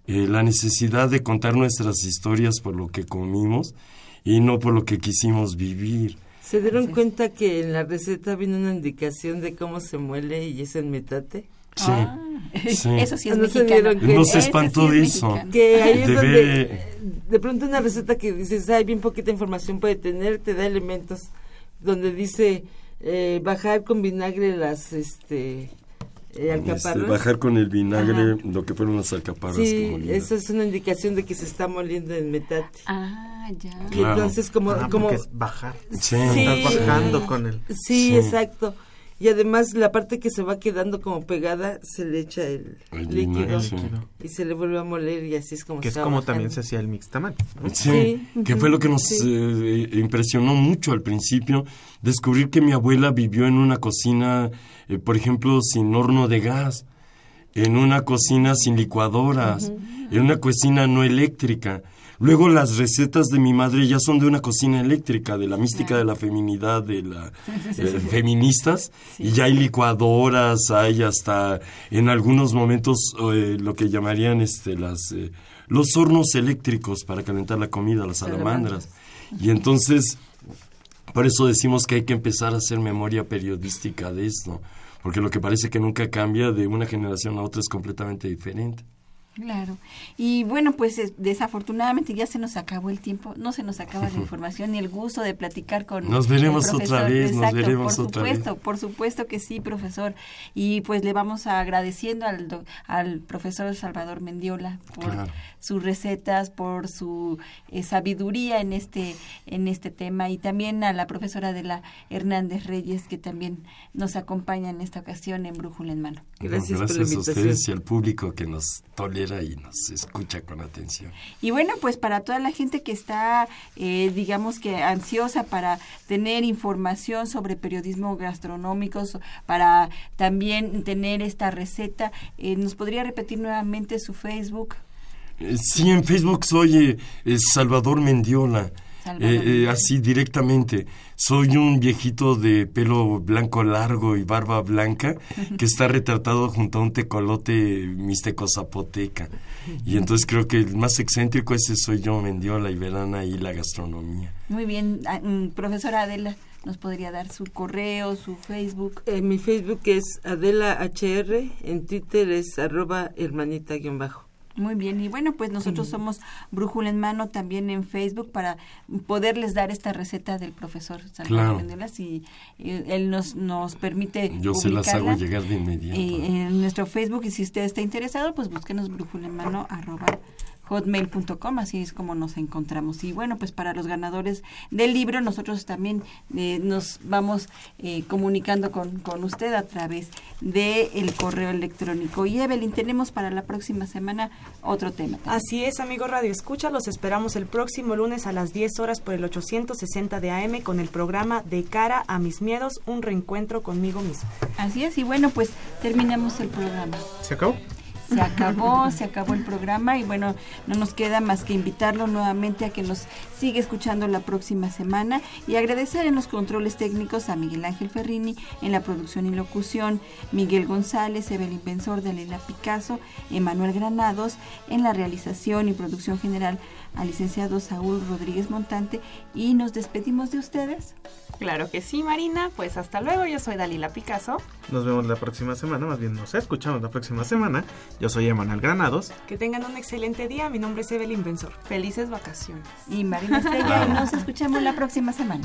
eh, la necesidad de contar nuestras historias por lo que comimos y no por lo que quisimos vivir. ¿Se dieron cuenta que en la receta viene una indicación de cómo se muele y es en metate? Sí, sí. Eso sí es ¿No se mexicano. Nos espantó de eso. Que ahí es De donde, de pronto una receta que dices, hay bien poquita información puede tener, te da elementos donde dice eh, bajar con vinagre las este eh, Este, alcaparras. bajar con el vinagre Ajá. lo que fueron las alcaparras. Sí, eso es una indicación de que se está moliendo en metate. Ah, ya. Y Claro. entonces como... Ah, como es bajar. Sí. Estás bajando con el... Sí, Sí. exacto. Y además la parte que se va quedando como pegada se le echa el, El líquido, sí. y se le vuelve a moler y así es como Que es se como bajando. también se hacía el mixtamal. ¿no? Sí, que fue lo que nos Sí. eh, impresionó mucho al principio, descubrir que mi abuela vivió en una cocina, eh, por ejemplo, sin horno de gas, en una cocina sin licuadoras, en una cocina no eléctrica. Luego las recetas de mi madre ya son de una cocina eléctrica, de la mística de la feminidad, de la Sí, sí, eh, feministas, y ya hay licuadoras, hay hasta en algunos momentos eh, lo que llamarían este las eh, los hornos eléctricos para calentar la comida, las salamandras. Y entonces, por eso decimos que hay que empezar a hacer memoria periodística de esto, porque lo que parece que nunca cambia de una generación a otra es completamente diferente. Claro. Y bueno, pues eh, desafortunadamente ya se nos acabó el tiempo, no se nos acaba la información ni el gusto de platicar con Nos veremos el otra vez, nos Exacto, veremos por otra supuesto, por supuesto que sí, profesor. Y pues le vamos agradeciendo al, al profesor Salvador Mendiola por Claro. Sus recetas, por su eh, sabiduría en este en este tema y también a la profesora de la Hernández Reyes que también nos acompaña en esta ocasión en Brújula en Mano. Gracias por la a invitación. ustedes y al público que nos tolera y nos escucha con atención. Y bueno, pues para toda la gente que está, eh, digamos que ansiosa para tener información sobre periodismo gastronómico, para también tener esta receta, eh, ¿nos podría repetir nuevamente su Facebook? Sí, en Facebook soy eh, eh, Salvador Mendiola. Salvador Eh, eh, Mendiola. así directamente. Soy un viejito de pelo blanco largo y barba blanca que está retratado junto a un tecolote mixteco zapoteca. Y entonces creo que el más excéntrico ese soy yo, Mendiola, y verán ahí la gastronomía. Muy bien, ah, mm, profesora Adela, ¿nos podría dar su correo, su Facebook? Eh, mi Facebook es Adela HR, en Twitter es arroba hermanita guion bajo. Muy bien, y bueno, pues nosotros somos Brújula en Mano también en Facebook para poderles dar esta receta del profesor Salvador Claro. Si eh, él nos, nos permite Yo se las hago llegar de inmediato. eh, en nuestro Facebook y si usted está interesado, pues búsquenos brújula en mano arroba hotmail.com, así es como nos encontramos. Y bueno, pues para los ganadores del libro, nosotros también eh, nos vamos eh, comunicando con, con usted a través del el correo electrónico. Y Evelyn, tenemos para la próxima semana otro tema. Así es, amigo Radio Escucha, los esperamos el próximo lunes a las 10 horas por el 860 de AM con el programa De cara a mis miedos, un reencuentro conmigo mismo. Así es, y bueno, pues terminamos el programa. ¿Se acabó? Se acabó, se acabó el programa y bueno, no nos queda más que invitarlo nuevamente a que nos siga escuchando la próxima semana y agradecer en los controles técnicos a Miguel Ángel Ferrini en la producción y locución, Miguel González, Evelyn Benzor de Leila Picasso, Emanuel Granados en la realización y producción general al licenciado Saúl Rodríguez Montante y nos despedimos de ustedes. Claro que sí, Marina. Pues hasta luego. Yo soy Dalila Picasso. Nos vemos la próxima semana, más bien nos escuchamos la próxima semana. Yo soy Emanuel Granados. Que tengan un excelente día. Mi nombre es Evelyn Benzor. Felices vacaciones. Y Marina Estrella, y nos escuchamos la próxima semana.